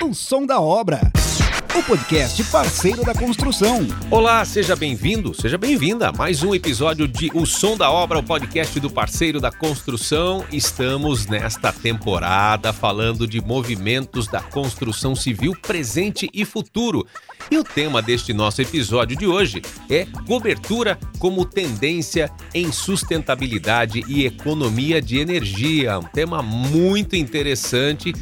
O som da obra. O podcast parceiro da construção. Olá, seja bem-vindo, seja bem-vinda a mais um episódio de O Som da Obra, o podcast do parceiro da construção. Estamos nesta temporada falando de movimentos da construção civil presente e futuro. E o tema deste nosso episódio de hoje é cobertura como tendência em sustentabilidade e economia de energia. Um tema muito interessante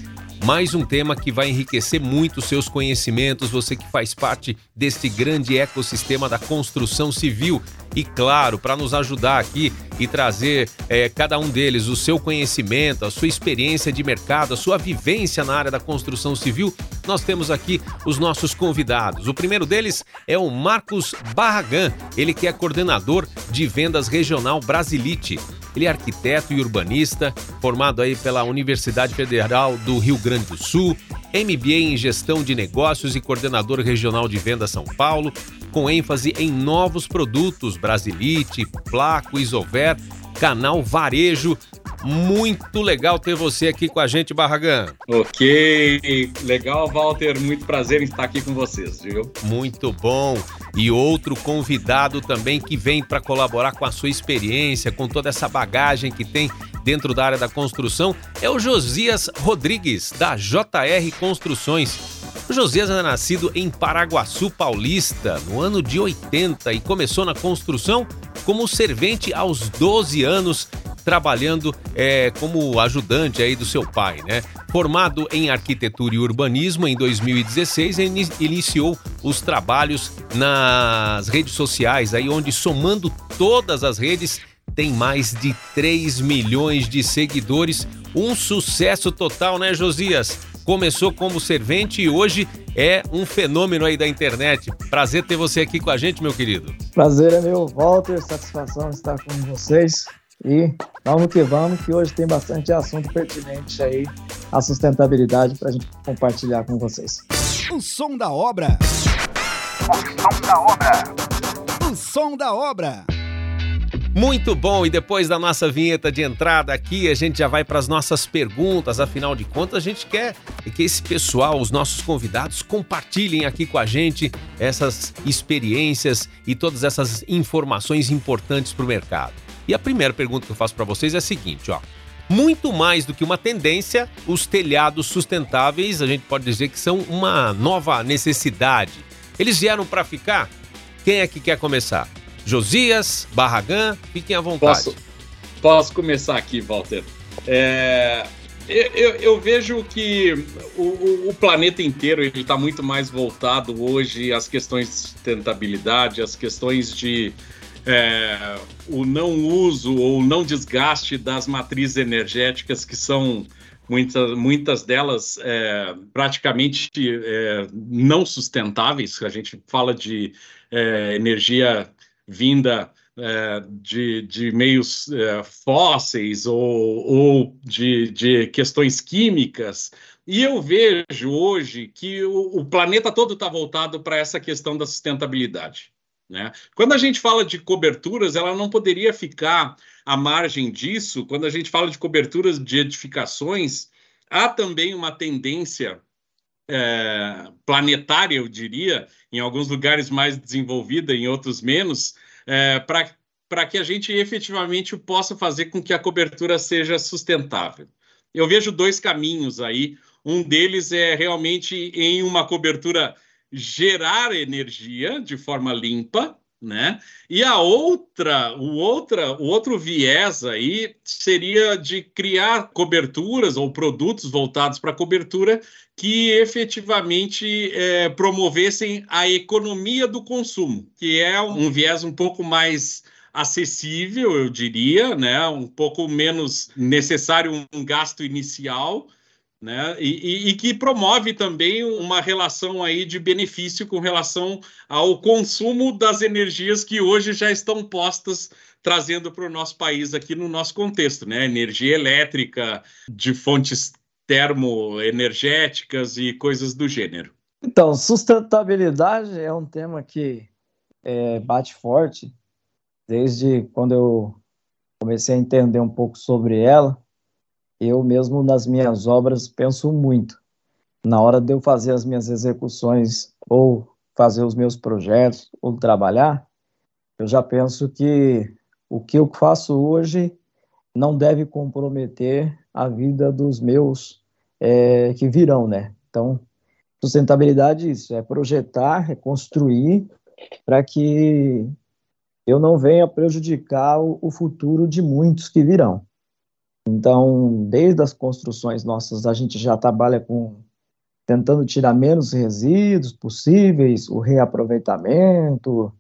mais um tema que vai enriquecer muito seus conhecimentos, você que faz parte deste grande ecossistema da construção civil. E claro, para nos ajudar aqui e trazer é, cada um deles o seu conhecimento, a sua experiência de mercado, a sua vivência na área da construção civil, nós temos aqui os nossos convidados. O primeiro deles é o Marcos Barragan, ele que é coordenador de vendas regional Brasilite. Ele é arquiteto e urbanista, formado aí pela Universidade Federal do Rio Grande do Sul, MBA em Gestão de Negócios e coordenador regional de venda São Paulo, com ênfase em novos produtos, Brasilite, Placo, Isover, canal Varejo, muito legal ter você aqui com a gente, Barragan. Ok, legal, Walter. Muito prazer em estar aqui com vocês, viu? Muito bom. E outro convidado também que vem para colaborar com a sua experiência, com toda essa bagagem que tem dentro da área da construção, é o Josias Rodrigues, da JR Construções. O Josias é nascido em Paraguaçu Paulista, no ano de 80, e começou na construção como servente aos 12 anos trabalhando é, como ajudante aí do seu pai, né? Formado em arquitetura e urbanismo em 2016, ele iniciou os trabalhos nas redes sociais, aí onde somando todas as redes tem mais de 3 milhões de seguidores, um sucesso total, né, Josias? Começou como servente e hoje é um fenômeno aí da internet. Prazer ter você aqui com a gente, meu querido. Prazer é meu, Walter. Satisfação estar com vocês. E vamos que vamos, que hoje tem bastante assunto pertinente aí à sustentabilidade para a gente compartilhar com vocês. O som da obra. O som da obra. O som da obra. Muito bom, e depois da nossa vinheta de entrada aqui, a gente já vai para as nossas perguntas. Afinal de contas, a gente quer que esse pessoal, os nossos convidados, compartilhem aqui com a gente essas experiências e todas essas informações importantes para o mercado. E a primeira pergunta que eu faço para vocês é a seguinte, ó. Muito mais do que uma tendência, os telhados sustentáveis, a gente pode dizer que são uma nova necessidade. Eles vieram para ficar? Quem é que quer começar? Josias, Barragan, fiquem à vontade. Posso, posso começar aqui, Walter. É, eu, eu, vejo que o, o planeta inteiro está muito mais voltado hoje às questões de sustentabilidade, às questões de é, o não uso ou não desgaste das matrizes energéticas que são muitas, muitas delas é, praticamente é, não sustentáveis. A gente fala de é, energia vinda é, de, de meios é, fósseis ou, ou de, de questões químicas. E eu vejo hoje que o, o planeta todo está voltado para essa questão da sustentabilidade. Né? Quando a gente fala de coberturas, ela não poderia ficar à margem disso. Quando a gente fala de coberturas de edificações, há também uma tendência é, planetária, eu diria, em alguns lugares mais desenvolvida, em outros menos, é, para que a gente efetivamente possa fazer com que a cobertura seja sustentável. Eu vejo dois caminhos aí. Um deles é realmente em uma cobertura gerar energia de forma limpa, né? E a outra, o outra, o outro viés aí seria de criar coberturas ou produtos voltados para cobertura que efetivamente é, promovessem a economia do consumo, que é um viés um pouco mais acessível, eu diria, né? Um pouco menos necessário um gasto inicial né? E, e, e, que promove também uma relação aí de benefício com relação ao consumo das energias que hoje já estão postas trazendo para o nosso país aqui no nosso contexto, né? Energia elétrica de fontes termoenergéticas e coisas do gênero. Então, sustentabilidade é um tema que é, bate forte desde quando eu comecei a entender um pouco sobre ela eu mesmo nas minhas obras penso muito. na hora de eu fazer as minhas execuções ou fazer os meus projetos ou trabalhar, eu já penso que o que eu faço hoje não deve comprometer a vida dos meus é, que virão, né? Então, sustentabilidade é isso, é projetar, é construir para que eu não venha prejudicar o, o futuro de muitos que virão. Então, desde as construções nossas, a gente já trabalha com tentando tirar menos resíduos possíveis, o reaproveitamento,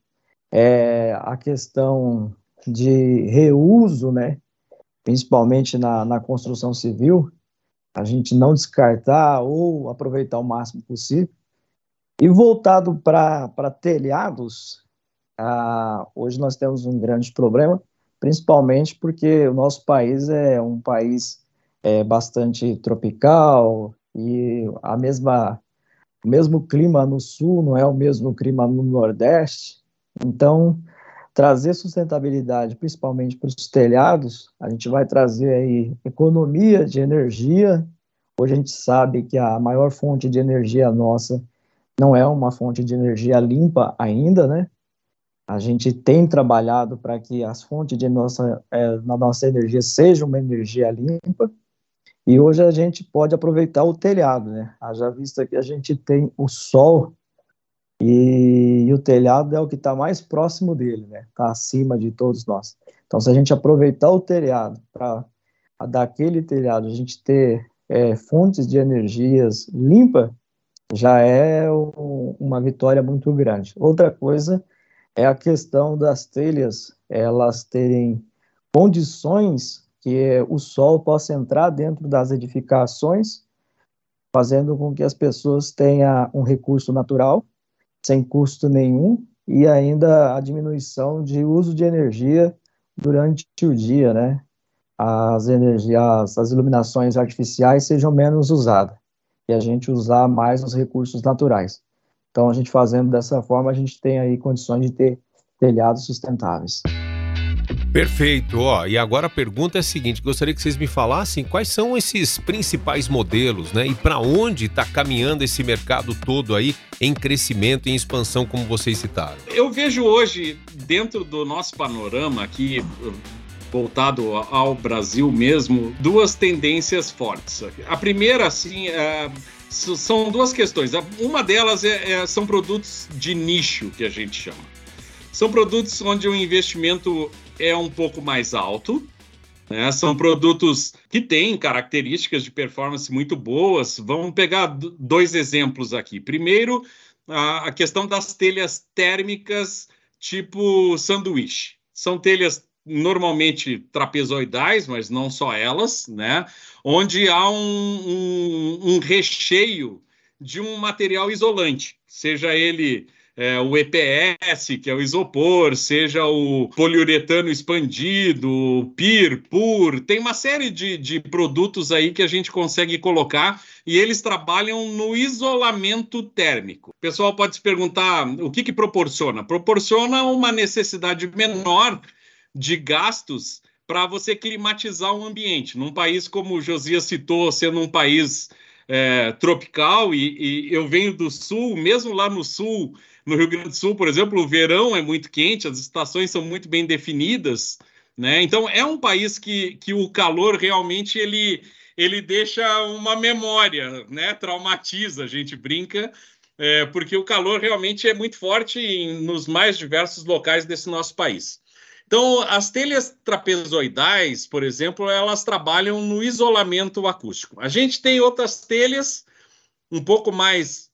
é, a questão de reuso, né? principalmente na, na construção civil, a gente não descartar ou aproveitar o máximo possível. E voltado para telhados, ah, hoje nós temos um grande problema, principalmente porque o nosso país é um país é, bastante tropical e a mesma, o mesmo clima no sul não é o mesmo clima no nordeste. Então, trazer sustentabilidade, principalmente para os telhados, a gente vai trazer aí economia de energia. Hoje a gente sabe que a maior fonte de energia nossa não é uma fonte de energia limpa ainda, né? A gente tem trabalhado para que as fontes de nossa, é, na nossa energia sejam uma energia limpa, e hoje a gente pode aproveitar o telhado, né? Haja vista que a gente tem o sol e, e o telhado é o que está mais próximo dele, né? Está acima de todos nós. Então, se a gente aproveitar o telhado para daquele telhado a gente ter é, fontes de energias limpas, já é um, uma vitória muito grande. Outra coisa é a questão das telhas, elas terem condições que o sol possa entrar dentro das edificações, fazendo com que as pessoas tenham um recurso natural, sem custo nenhum, e ainda a diminuição de uso de energia durante o dia, né? As energias, as iluminações artificiais sejam menos usadas e a gente usar mais os recursos naturais. Então, a gente fazendo dessa forma, a gente tem aí condições de ter telhados sustentáveis. Perfeito. Ó, e agora a pergunta é a seguinte: gostaria que vocês me falassem quais são esses principais modelos, né? E para onde está caminhando esse mercado todo aí em crescimento, em expansão, como vocês citaram? Eu vejo hoje, dentro do nosso panorama aqui, voltado ao Brasil mesmo, duas tendências fortes. A primeira, assim, é são duas questões. Uma delas é, é, são produtos de nicho, que a gente chama. São produtos onde o investimento é um pouco mais alto. Né? São produtos que têm características de performance muito boas. Vamos pegar dois exemplos aqui. Primeiro, a, a questão das telhas térmicas tipo sanduíche. São telhas normalmente trapezoidais, mas não só elas, né? Onde há um, um, um recheio de um material isolante, seja ele é, o EPS, que é o isopor, seja o poliuretano expandido, o PIR, PUR, tem uma série de, de produtos aí que a gente consegue colocar e eles trabalham no isolamento térmico. O pessoal pode se perguntar o que, que proporciona? Proporciona uma necessidade menor de gastos para você climatizar um ambiente. Num país como o Josias citou, sendo um país é, tropical, e, e, eu venho do sul, mesmo lá no sul, no Rio Grande do Sul, por exemplo, o verão é muito quente, as estações são muito bem definidas, né? Então é um país que, que o calor realmente ele, ele deixa uma memória, né? Traumatiza, a gente brinca, é, porque o calor realmente é muito forte em, nos mais diversos locais desse nosso país. Então, as telhas trapezoidais, por exemplo, elas trabalham no isolamento acústico. A gente tem outras telhas um pouco mais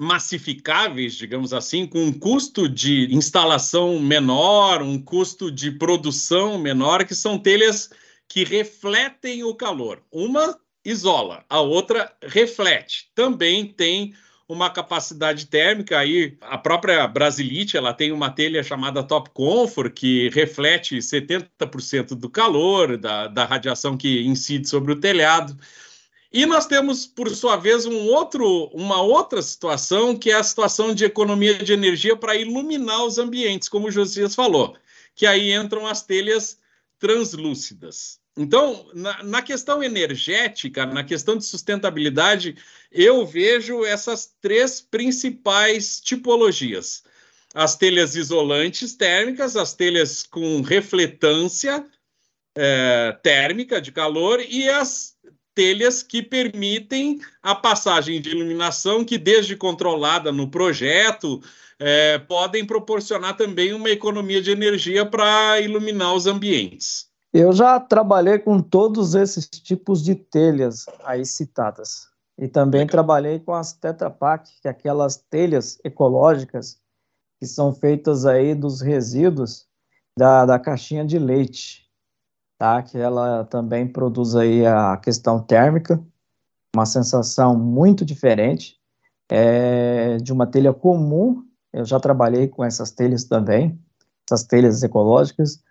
massificáveis, digamos assim, com um custo de instalação menor, um custo de produção menor, que são telhas que refletem o calor. Uma isola, a outra reflete. Também tem uma capacidade térmica aí. A própria Brasilite ela tem uma telha chamada Top Comfort que reflete 70% do calor da, da radiação que incide sobre o telhado. E nós temos por sua vez um outro uma outra situação que é a situação de economia de energia para iluminar os ambientes como o Josias falou que aí entram as telhas translúcidas Então, na, na, questão energética, na questão de sustentabilidade, eu vejo essas três principais tipologias: as telhas isolantes térmicas, as telhas com refletância é, térmica de calor e as telhas que permitem a passagem de iluminação, que desde controlada no projeto, é, podem proporcionar também uma economia de energia para iluminar os ambientes. Eu já trabalhei com todos esses tipos de telhas aí citadas. E também Legal. trabalhei com as Tetra Pak, que é aquelas telhas ecológicas que são feitas aí dos resíduos da, da caixinha de leite, tá? Que ela também produz aí a questão térmica, uma sensação muito diferente é, de uma telha comum. Eu já trabalhei com essas telhas também, essas telhas ecológicas.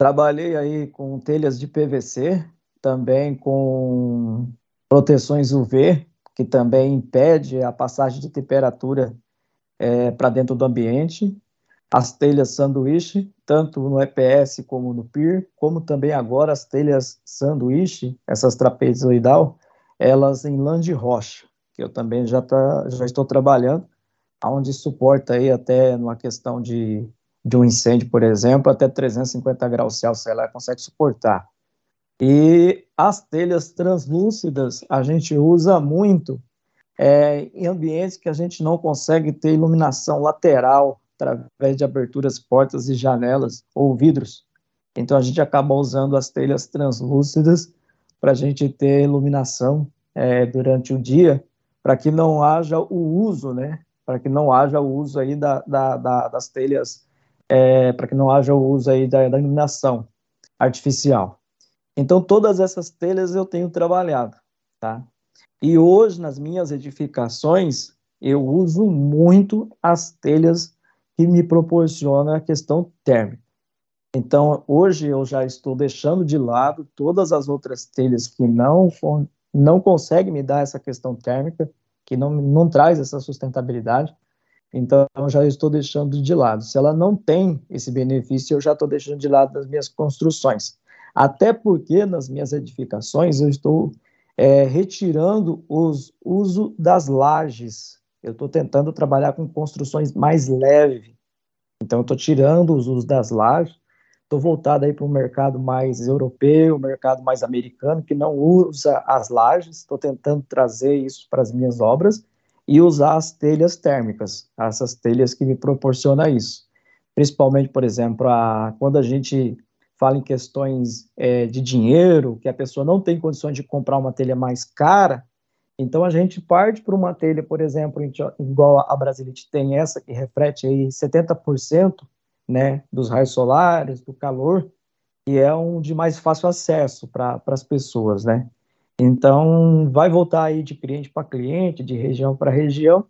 Trabalhei aí com telhas de PVC, também com proteções UV, que também impede a passagem de temperatura é, para dentro do ambiente, as telhas sanduíche, tanto no EPS como no PIR, como também agora as telhas sanduíche, essas trapezoidal, elas em lã de rocha, que eu também já, tá, já estou trabalhando, onde suporta aí até numa questão de, de um incêndio, por exemplo, até 350 graus Celsius, ela consegue suportar. E as telhas translúcidas a gente usa muito é, em ambientes que a gente não consegue ter iluminação lateral através de aberturas, portas e janelas ou vidros. Então a gente acaba usando as telhas translúcidas para a gente ter iluminação é, durante o dia, para que não haja o uso, né? Para que não haja o uso aí da, da, da das telhas, é, para que não haja o uso aí da, da iluminação artificial. Então todas essas telhas eu tenho trabalhado, tá? E hoje, nas minhas edificações, eu uso muito as telhas que me proporcionam a questão térmica. Então, hoje eu já estou deixando de lado todas as outras telhas que não, não conseguem me dar essa questão térmica, que não, não traz essa sustentabilidade. Então, já estou deixando de lado. Se ela não tem esse benefício, eu já estou deixando de lado nas minhas construções. Até porque nas minhas edificações eu estou é, retirando o uso das lajes. Eu estou tentando trabalhar com construções mais leves. Então, eu estou tirando os usos das lajes. Estou voltado aí para um mercado mais europeu, mercado mais americano, que não usa as lajes. Estou tentando trazer isso para as minhas obras e usar as telhas térmicas, essas telhas que me proporcionam isso. Principalmente, por exemplo, a, quando a gente fala em questões é, de dinheiro, que a pessoa não tem condições de comprar uma telha mais cara, então a gente parte para uma telha, por exemplo, igual a Brasilite tem essa, que reflete aí 70% né, dos raios solares, do calor, e é um de mais fácil acesso para as pessoas, né? Então, vai voltar aí de cliente para cliente, de região para região,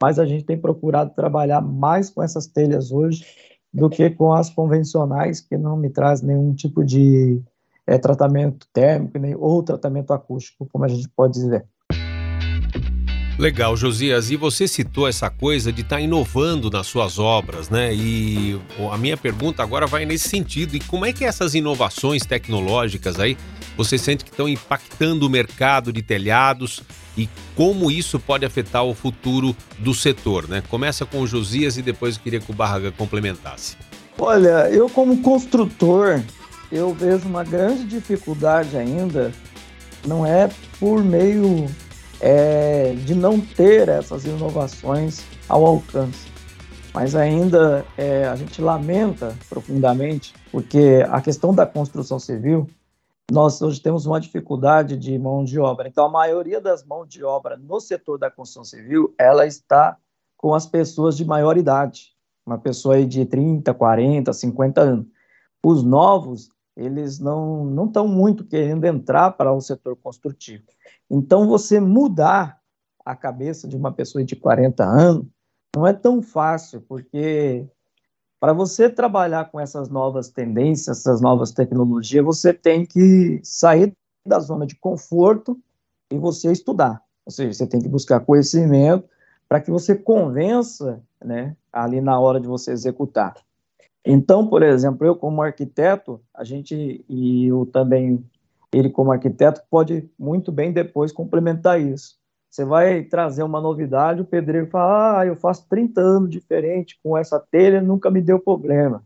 mas a gente tem procurado trabalhar mais com essas telhas hoje, do que com as convencionais, que não me traz nenhum tipo de é, tratamento térmico nem, ou tratamento acústico, como a gente pode dizer. Legal, Josias. E você citou essa coisa de estar tá inovando nas suas obras, né? E a minha pergunta agora vai nesse sentido. E como é que essas inovações tecnológicas aí você sente que estão impactando o mercado de telhados e como isso pode afetar o futuro do setor, né? Começa com o Josias e depois eu queria que o Barraga complementasse. Olha, eu como construtor, eu vejo uma grande dificuldade ainda, não é por meio é, de não ter essas inovações ao alcance. Mas ainda é, a gente lamenta profundamente, porque a questão da construção civil nós hoje temos uma dificuldade de mão de obra. Então, a maioria das mãos de obra no setor da construção civil, ela está com as pessoas de maior idade, uma pessoa aí de 30, 40, 50 anos. Os novos, eles não não estão muito querendo entrar para o setor construtivo. Então, você mudar a cabeça de uma pessoa de 40 anos não é tão fácil, porque para você trabalhar com essas novas tendências, essas novas tecnologias, você tem que sair da zona de conforto e você estudar. Ou seja, você tem que buscar conhecimento para que você convença, né, ali na hora de você executar. Então, por exemplo, eu como arquiteto, a gente e eu também ele como arquiteto pode muito bem depois complementar isso. Você vai trazer uma novidade, o pedreiro fala, ah, eu faço 30 anos diferente com essa telha, nunca me deu problema.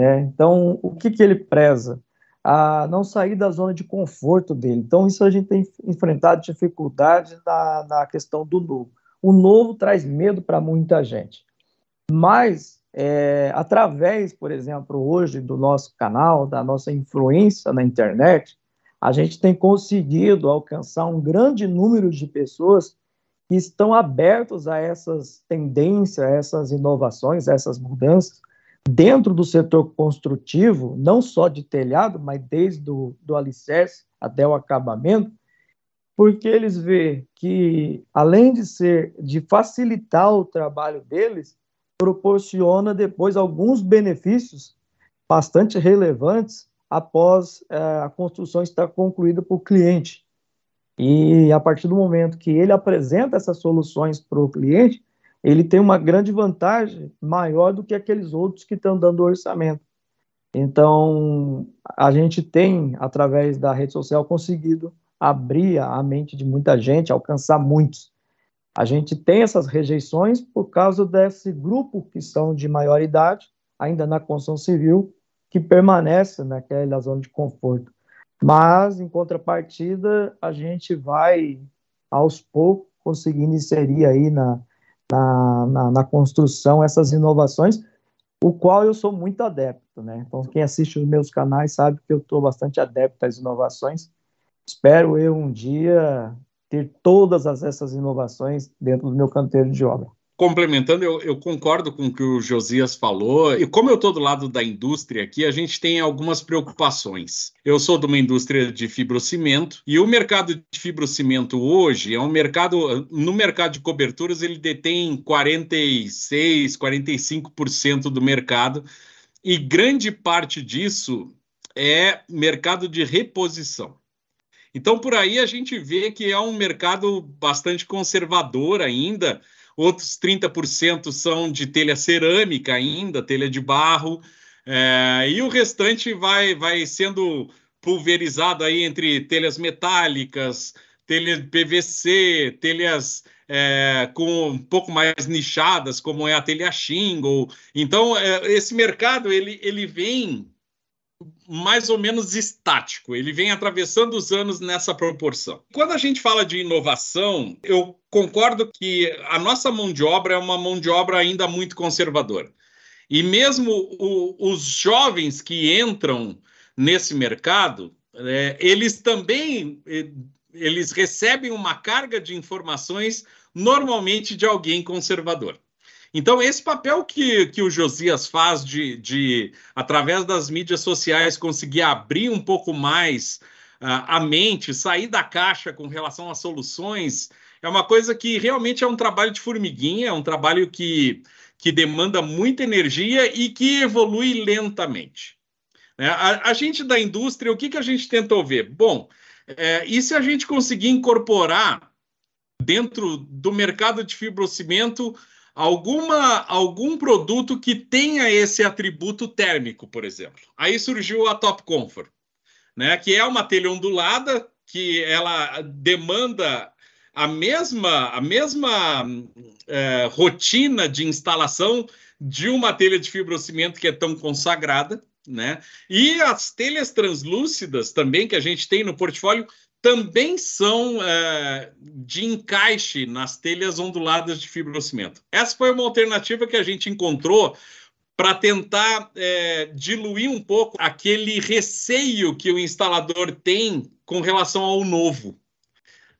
Né? Então, o que, que ele preza? A não sair da zona de conforto dele. Então, isso a gente tem enfrentado dificuldades na, na questão do novo. O novo traz medo para muita gente. Mas, é, através, por exemplo, hoje do nosso canal, da nossa influência na internet, a gente tem conseguido alcançar um grande número de pessoas que estão abertos a essas tendências, a essas inovações, a essas mudanças, dentro do setor construtivo, não só de telhado, mas desde o do alicerce até o acabamento, porque eles veem que, além de ser de facilitar o trabalho deles, proporciona depois alguns benefícios bastante relevantes após é, a construção estar concluída para o cliente. E a partir do momento que ele apresenta essas soluções para o cliente, ele tem uma grande vantagem maior do que aqueles outros que estão dando orçamento. Então, a gente tem, através da rede social, conseguido abrir a mente de muita gente, alcançar muitos. A gente tem essas rejeições por causa desse grupo que são de maior idade, ainda na construção civil, que permanece naquela zona de conforto. Mas, em contrapartida, a gente vai, aos poucos, conseguindo inserir aí na, na, na, na, construção essas inovações, o qual eu sou muito adepto, né? Então, quem assiste os meus canais sabe que eu estou bastante adepto às inovações. Espero eu um dia ter todas as, essas inovações dentro do meu canteiro de obra complementando, eu, eu, concordo com o que o Josias falou. E como eu estou do lado da indústria aqui, a gente tem algumas preocupações. Eu sou de uma indústria de fibrocimento e o mercado de fibrocimento hoje é um mercado, no mercado de coberturas, ele detém 46, 45% do mercado e grande parte disso é mercado de reposição. Então, por aí a gente vê que é um mercado bastante conservador ainda outros 30% são de telha cerâmica ainda, telha de barro, é, e o restante vai, vai sendo pulverizado aí entre telhas metálicas, telhas PVC, telhas é, com um pouco mais nichadas, como é a telha shingle. Então, é, esse mercado ele, ele vem mais ou menos estático, ele vem atravessando os anos nessa proporção. Quando a gente fala de inovação, eu concordo que a nossa mão de obra é uma mão de obra ainda muito conservadora. E mesmo o, os jovens que entram nesse mercado, é, eles também eles recebem uma carga de informações normalmente de alguém conservador. Então, esse papel que, que o Josias faz de, de, através das mídias sociais, conseguir abrir um pouco mais uh, a mente, sair da caixa com relação às soluções, é uma coisa que realmente é um trabalho de formiguinha, é um trabalho que, que demanda muita energia e que evolui lentamente. Né? A, a, gente da indústria, o que, que a gente tentou ver? Bom, é, e se a gente conseguir incorporar dentro do mercado de fibrocimento alguma, algum produto que tenha esse atributo térmico, por exemplo. Aí surgiu a Top Comfort, né, que é uma telha ondulada que ela demanda a mesma, a mesma é, rotina de instalação de uma telha de fibrocimento que é tão consagrada, né? E as telhas translúcidas também que a gente tem no portfólio também são é, de encaixe nas telhas onduladas de fibrocimento. Essa foi uma alternativa que a gente encontrou para tentar é, diluir um pouco aquele receio que o instalador tem com relação ao novo.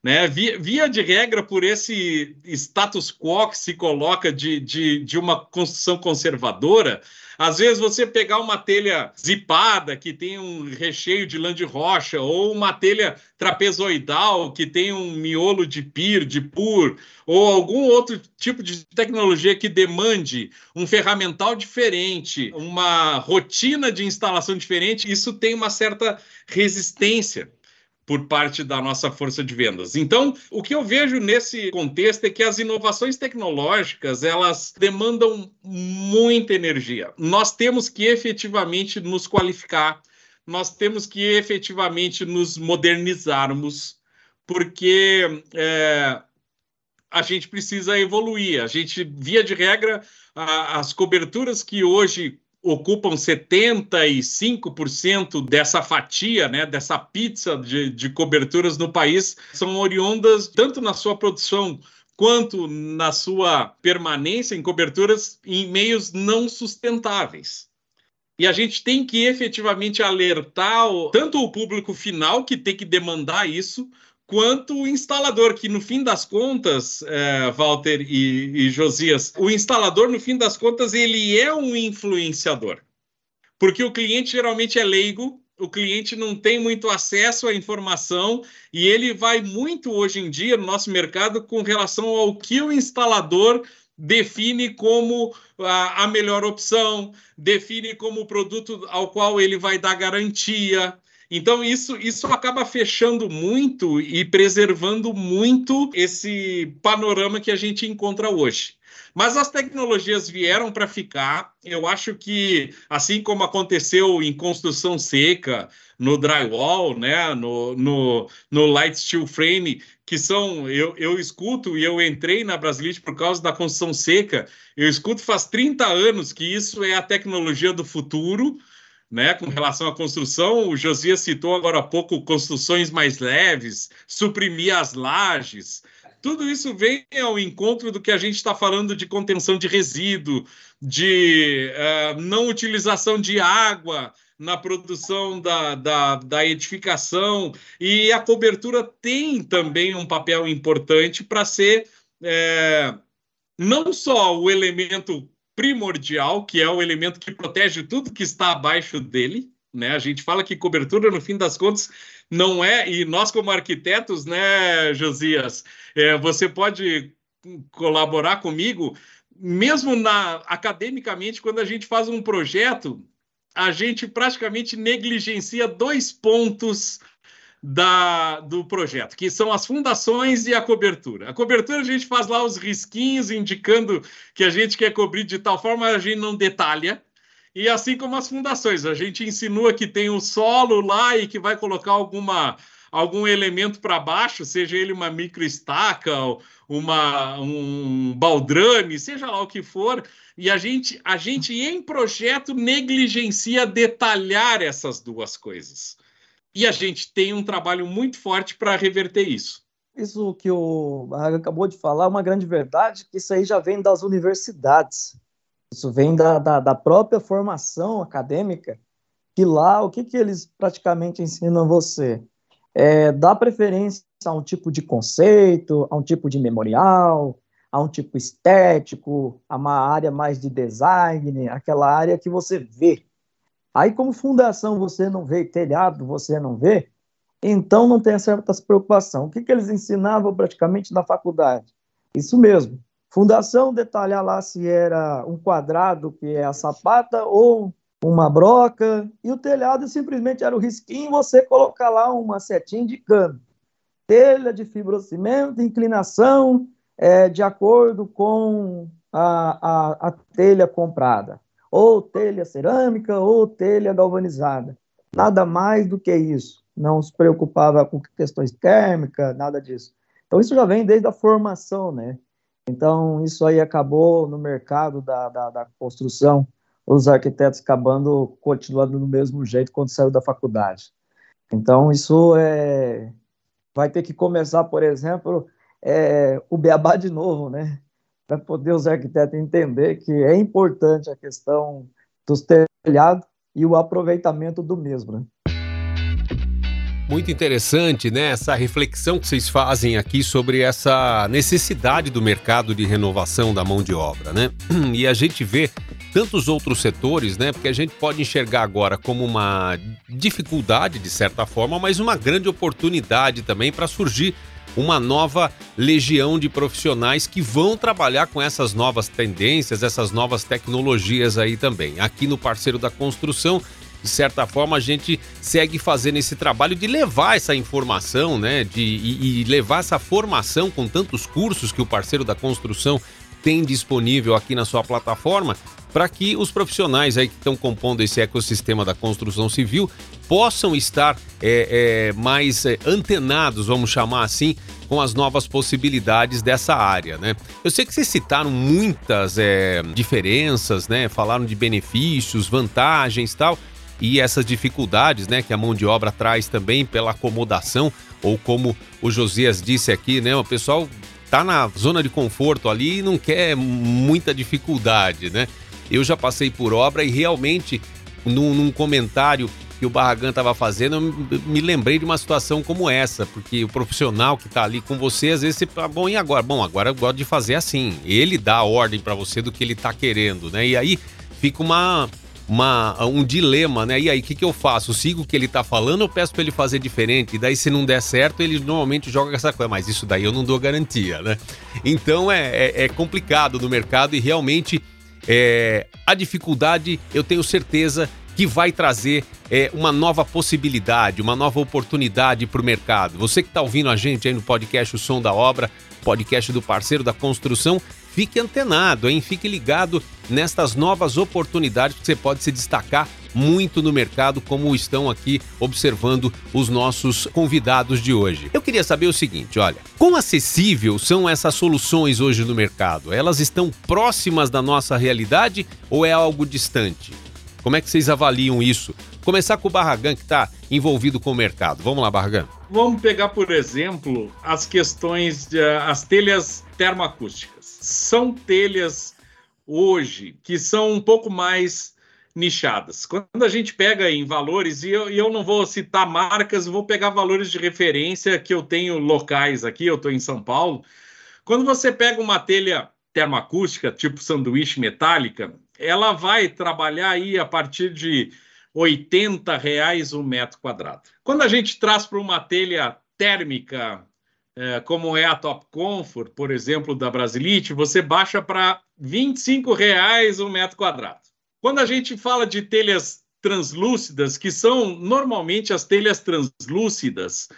Né? Via, via, de regra, por esse status quo que se coloca de, de, de uma construção conservadora, às vezes você pegar uma telha zipada que tem um recheio de lã de rocha, ou uma telha trapezoidal que tem um miolo de pir, de pur, ou algum outro tipo de tecnologia que demande um ferramental diferente, uma rotina de instalação diferente, isso tem uma certa resistência por parte da nossa força de vendas. Então, o que eu vejo nesse contexto é que as inovações tecnológicas, elas demandam muita energia. Nós temos que efetivamente nos qualificar, nós temos que efetivamente nos modernizarmos, porque é, a gente precisa evoluir. A gente, via de regra, a, as coberturas que hoje ocupam 75% dessa fatia, né, dessa pizza de, de coberturas no país, são oriundas tanto na sua produção quanto na sua permanência em coberturas em meios não sustentáveis. E a gente tem que efetivamente alertar o, tanto o público final, que tem que demandar isso, quanto o instalador, que no fim das contas, é, Walter e, e Josias, o instalador, no fim das contas, ele é um influenciador. Porque o cliente geralmente é leigo, o cliente não tem muito acesso à informação e ele vai muito hoje em dia no nosso mercado com relação ao que o instalador define como a, a melhor opção, define como o produto ao qual ele vai dar garantia. Então, isso, isso acaba fechando muito e preservando muito esse panorama que a gente encontra hoje. Mas as tecnologias vieram para ficar. Eu acho que, assim como aconteceu em construção seca, no drywall, né, no, no, no light steel frame, que são, eu, eu escuto e eu entrei na Brasilite por causa da construção seca, eu escuto faz 30 anos que isso é a tecnologia do futuro, né, com relação à construção, o Josias citou agora há pouco construções mais leves, suprimir as lajes, tudo isso vem ao encontro do que a gente está falando de contenção de resíduo, de uh, não utilização de água na produção da, da, da, edificação, e a cobertura tem também um papel importante para ser é, não só o elemento primordial, que é o elemento que protege tudo que está abaixo dele, né? A gente fala que cobertura, no fim das contas, não é, e nós como arquitetos, né, Josias, é, você pode colaborar comigo, mesmo na academicamente, quando a gente faz um projeto, a gente praticamente negligencia dois pontos da, do projeto, que são as fundações e a cobertura. A cobertura a gente faz lá os risquinhos indicando que a gente quer cobrir de tal forma, a gente não detalha. E assim como as fundações, a gente insinua que tem o solo lá e que vai colocar alguma algum elemento para baixo, seja ele uma microestaca, uma um baldrame, seja lá o que for, e a gente a gente em projeto negligencia detalhar essas duas coisas. E a gente tem um trabalho muito forte para reverter isso. Isso que o Barraga acabou de falar é uma grande verdade, que isso aí já vem das universidades. Isso vem da, da, da própria formação acadêmica, que lá, o que, que eles praticamente ensinam você? É, dá preferência a um tipo de conceito, a um tipo de memorial, a um tipo estético, a uma área mais de design, aquela área que você vê. Aí, como fundação você não vê, telhado você não vê, então não tem certas preocupação. O que, que eles ensinavam praticamente na faculdade? Isso mesmo, Fundação detalhar lá se era um quadrado, que é a sapata, ou uma broca, e o telhado simplesmente era o risquinho, você colocar lá uma setinha de cano. Telha de fibrocimento, inclinação é, de acordo com a, a, a telha comprada, ou telha cerâmica, ou telha galvanizada. Nada mais do que isso. Não se preocupava com questões térmicas, nada disso. Então, isso já vem desde a formação, né? Então, isso aí acabou no mercado da, da, da construção, os arquitetos acabando continuando do mesmo jeito quando saiu da faculdade. Então, isso é, vai ter que começar, por exemplo, é, o beabá de novo, né? Para poder os arquitetos entender que é importante a questão dos telhados e o aproveitamento do mesmo, né? Muito interessante, né? Essa reflexão que vocês fazem aqui sobre essa necessidade do mercado de renovação da mão de obra, né? E a gente vê tantos outros setores, né? Porque a gente pode enxergar agora como uma dificuldade, de certa forma, mas uma grande oportunidade também para surgir uma nova legião de profissionais que vão trabalhar com essas novas tendências, essas novas tecnologias aí também. Aqui no Parceiro da Construção, de certa forma, a gente segue fazendo esse trabalho de levar essa informação, né? De, e, e levar essa formação com tantos cursos que o parceiro da construção tem disponível aqui na sua plataforma para que os profissionais aí que estão compondo esse ecossistema da construção civil possam estar é, é, mais é, antenados, vamos chamar assim, com as novas possibilidades dessa área, né? Eu sei que vocês citaram muitas é, diferenças, né? Falaram de benefícios, vantagens, tal, e essas dificuldades, né? Que a mão de obra traz também pela acomodação ou como o Josias disse aqui, né? O pessoal tá na zona de conforto ali e não quer muita dificuldade, né? Eu já passei por obra e realmente, num, num comentário que o Barragan estava fazendo, eu me lembrei de uma situação como essa, porque o profissional que está ali com você, às vezes você fala, bom, e agora? Bom, agora eu gosto de fazer assim. Ele dá a ordem para você do que ele está querendo, né? E aí fica uma, uma, um dilema, né? E aí, o que, que eu faço? Sigo o que ele tá falando ou peço para ele fazer diferente? E daí, se não der certo, ele normalmente joga essa coisa. Mas isso daí eu não dou garantia, né? Então é, é, é complicado no mercado e realmente é, a dificuldade, eu tenho certeza que vai trazer é, uma nova possibilidade, uma nova oportunidade para o mercado. Você que está ouvindo a gente aí no podcast O Som da Obra, podcast do parceiro da construção, fique antenado, hein? Fique ligado nestas novas oportunidades que você pode se destacar muito no mercado, como estão aqui observando os nossos convidados de hoje. Eu queria saber o seguinte, olha, quão acessível são essas soluções hoje no mercado? Elas estão próximas da nossa realidade ou é algo distante? Como é que vocês avaliam isso? Começar com o Barragan, que está envolvido com o mercado. Vamos lá, Barragan. Vamos pegar, por exemplo, as questões, de, as telhas termoacústicas são telhas hoje que são um pouco mais nichadas. Quando a gente pega em valores, e eu, e eu não vou citar marcas, vou pegar valores de referência que eu tenho locais aqui, eu estou em São Paulo. Quando você pega uma telha termoacústica, tipo sanduíche metálica, ela vai trabalhar aí a partir de 80 reais o metro quadrado. Quando a gente traz para uma telha térmica é, como é a Top Comfort, por exemplo, da Brasilite, você baixa para R$ reais o metro quadrado. Quando a gente fala de telhas translúcidas, que são normalmente as telhas translúcidas,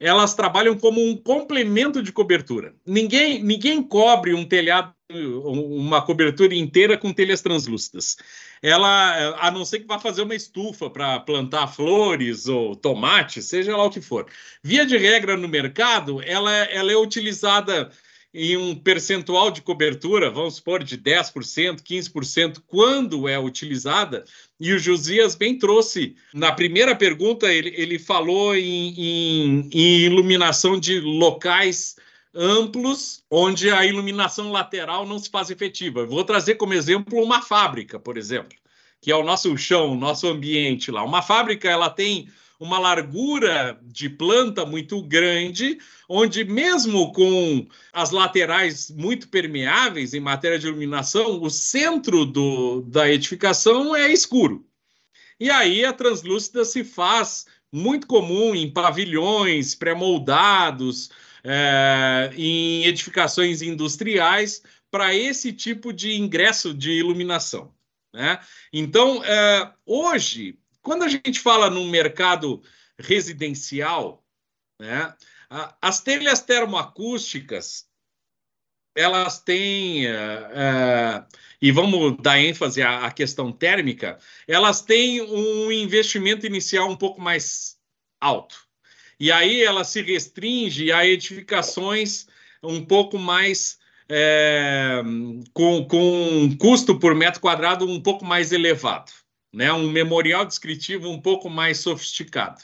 elas trabalham como um complemento de cobertura. Ninguém, ninguém cobre um telhado, uma cobertura inteira com telhas translúcidas. Ela, a não ser que vá fazer uma estufa para plantar flores ou tomate, seja lá o que for. Via de regra no mercado, ela, ela é utilizada em um percentual de cobertura, vamos supor, de 10%, 15%, quando é utilizada. E o Josias bem trouxe. Na primeira pergunta, ele, ele falou em, em, em iluminação de locais amplos, onde a iluminação lateral não se faz efetiva. Vou trazer como exemplo uma fábrica, por exemplo, que é o nosso chão, o nosso ambiente lá. Uma fábrica, ela tem uma largura de planta muito grande, onde mesmo com as laterais muito permeáveis em matéria de iluminação, o centro do, da edificação é escuro. E aí a translúcida se faz muito comum em pavilhões pré-moldados, é, em edificações industriais, para esse tipo de ingresso de iluminação. Né? Então, é, hoje, quando a gente fala no mercado residencial, né, as telhas termoacústicas, elas têm, é, é, e vamos dar ênfase à, à questão térmica, elas têm um investimento inicial um pouco mais alto. E aí ela se restringe a edificações um pouco mais é, com, com um custo por metro quadrado um pouco mais elevado né? um memorial descritivo um pouco mais sofisticado.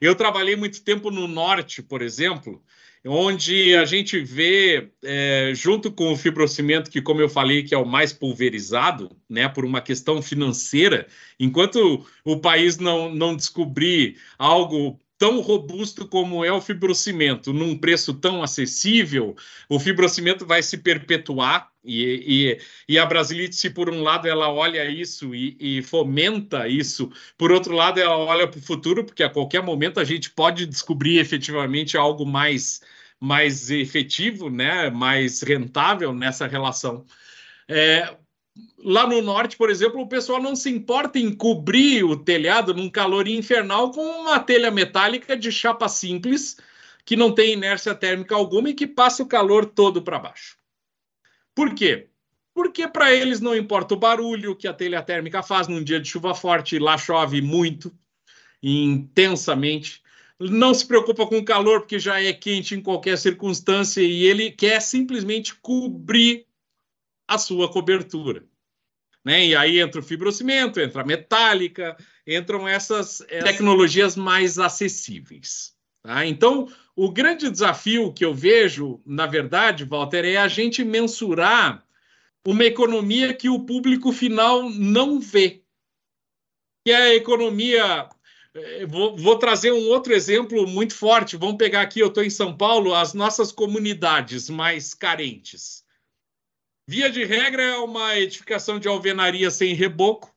Eu trabalhei muito tempo no norte, por exemplo, onde a gente vê, é, junto com o fibrocimento, que, como eu falei, que é o mais pulverizado, né, por uma questão financeira, enquanto o país não, não descobrir algo tão robusto como é o fibrocimento, num preço tão acessível, o fibrocimento vai se perpetuar e, e, e a Brasilite, se por um lado ela olha isso e, e fomenta isso, por outro lado ela olha para o futuro, porque a qualquer momento a gente pode descobrir efetivamente algo mais, mais efetivo, né, mais rentável nessa relação. É, lá no norte, por exemplo, o pessoal não se importa em cobrir o telhado num calor infernal com uma telha metálica de chapa simples, que não tem inércia térmica alguma e que passa o calor todo para baixo. Por quê? Porque para eles não importa o barulho que a telha térmica faz num dia de chuva forte, lá chove muito, intensamente. Não se preocupa com o calor, porque já é quente em qualquer circunstância, e ele quer simplesmente cobrir a sua cobertura. Né? E aí entra o fibrocimento, entra a metálica, entram essas tecnologias mais acessíveis. Tá? Então, o grande desafio que eu vejo, na verdade, Walter, é a gente mensurar uma economia que o público final não vê. Que é a economia. Eh, vou, vou, trazer um outro exemplo muito forte. Vamos pegar aqui, eu estou em São Paulo, as nossas comunidades mais carentes. Via de regra, é uma edificação de alvenaria sem reboco,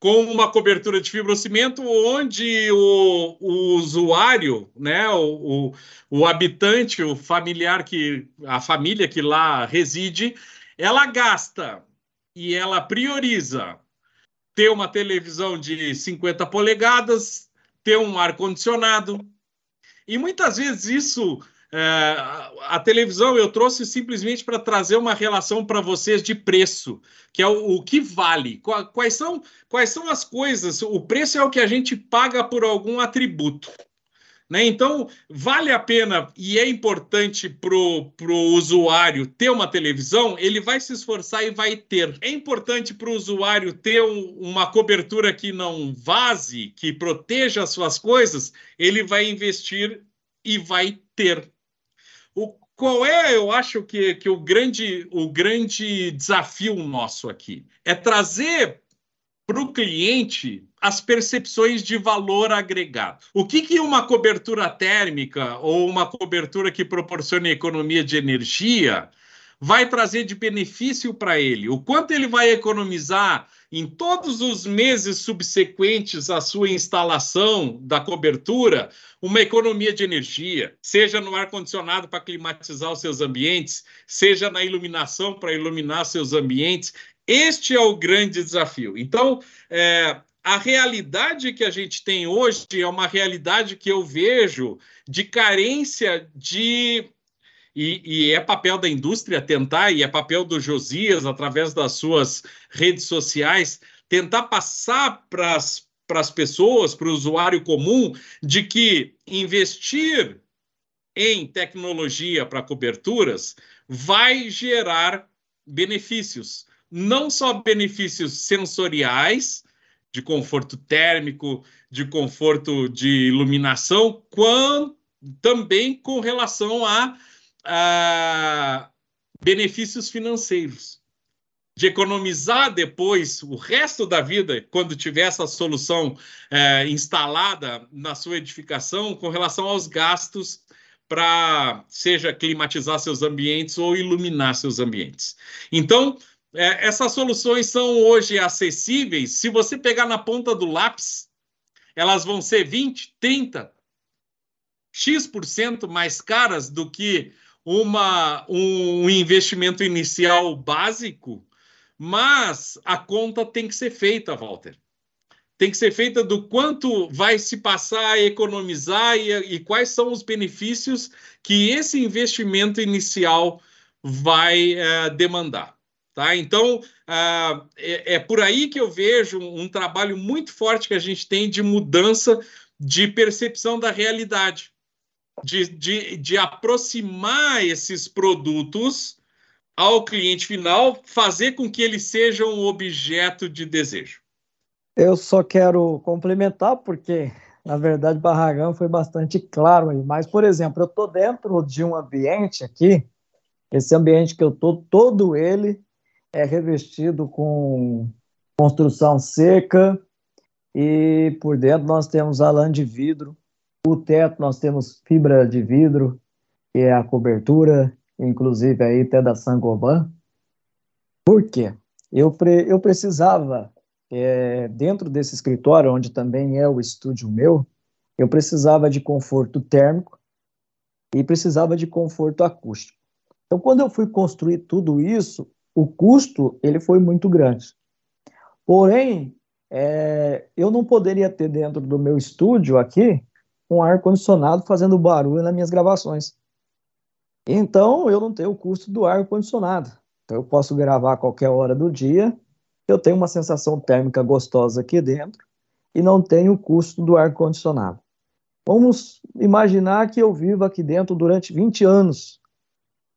com uma cobertura de fibrocimento, onde o, o usuário, né, o, o, o, habitante, o familiar que a família que lá reside, ela gasta e ela prioriza ter uma televisão de 50 polegadas, ter um ar condicionado. E muitas vezes isso é, a televisão eu trouxe simplesmente para trazer uma relação para vocês de preço, que é o, o, que vale. Quais são, quais são as coisas? O preço é o que a gente paga por algum atributo. Né? Então, vale a pena e é importante para o usuário ter uma televisão, ele vai se esforçar e vai ter. É importante para o usuário ter um, uma cobertura que não vaze, que proteja as suas coisas, ele vai investir e vai ter. Qual é, eu acho que, que o, grande, o grande desafio nosso aqui? É trazer para o cliente as percepções de valor agregado. O que, que uma cobertura térmica ou uma cobertura que proporcione economia de energia vai trazer de benefício para ele? O quanto ele vai economizar em todos os meses subsequentes à sua instalação da cobertura, uma economia de energia, seja no ar-condicionado para climatizar os seus ambientes, seja na iluminação para iluminar seus ambientes. Este é o grande desafio. Então, é, a realidade que a gente tem hoje é uma realidade que eu vejo de carência de e, e, é papel da indústria tentar, e é papel do Josias, através das suas redes sociais, tentar passar para as pessoas, para o usuário comum, de que investir em tecnologia para coberturas vai gerar benefícios. Não só benefícios sensoriais, de conforto térmico, de conforto de iluminação, quanto também com relação a benefícios financeiros, de economizar depois o resto da vida, quando tiver essa solução eh, instalada na sua edificação, com relação aos gastos para, seja climatizar seus ambientes ou iluminar seus ambientes. Então, eh, essas soluções são hoje acessíveis. Se você pegar na ponta do lápis, elas vão ser 20, 30, X% mais caras do que uma, um investimento inicial básico, mas a conta tem que ser feita, Walter. Tem que ser feita do quanto vai se passar a economizar e, e quais são os benefícios que esse investimento inicial vai uh, demandar. Tá? Então, uh, é, é, por aí que eu vejo um, um trabalho muito forte que a gente tem de mudança de percepção da realidade de, de, de aproximar esses produtos ao cliente final, fazer com que eles sejam um objeto de desejo. Eu só quero complementar, porque, na verdade, Barragão foi bastante claro aí. Mas, por exemplo, eu estou dentro de um ambiente aqui, esse ambiente que eu estou, todo ele é revestido com construção seca, e por dentro nós temos a lã de vidro, o teto nós temos fibra de vidro, que é a cobertura, inclusive aí até da Sangoban. Por quê? Eu, pre eu precisava, é, dentro desse escritório, onde também é o estúdio meu, eu precisava de conforto térmico e precisava de conforto acústico. Então, quando eu fui construir tudo isso, o custo ele foi muito grande. Porém, é, eu não poderia ter dentro do meu estúdio aqui um ar-condicionado fazendo barulho nas minhas gravações. Então, eu não tenho o custo do ar-condicionado. Então, eu posso gravar a qualquer hora do dia, eu tenho uma sensação térmica gostosa aqui dentro e não tenho o custo do ar-condicionado. Vamos imaginar que eu vivo aqui dentro durante 20 anos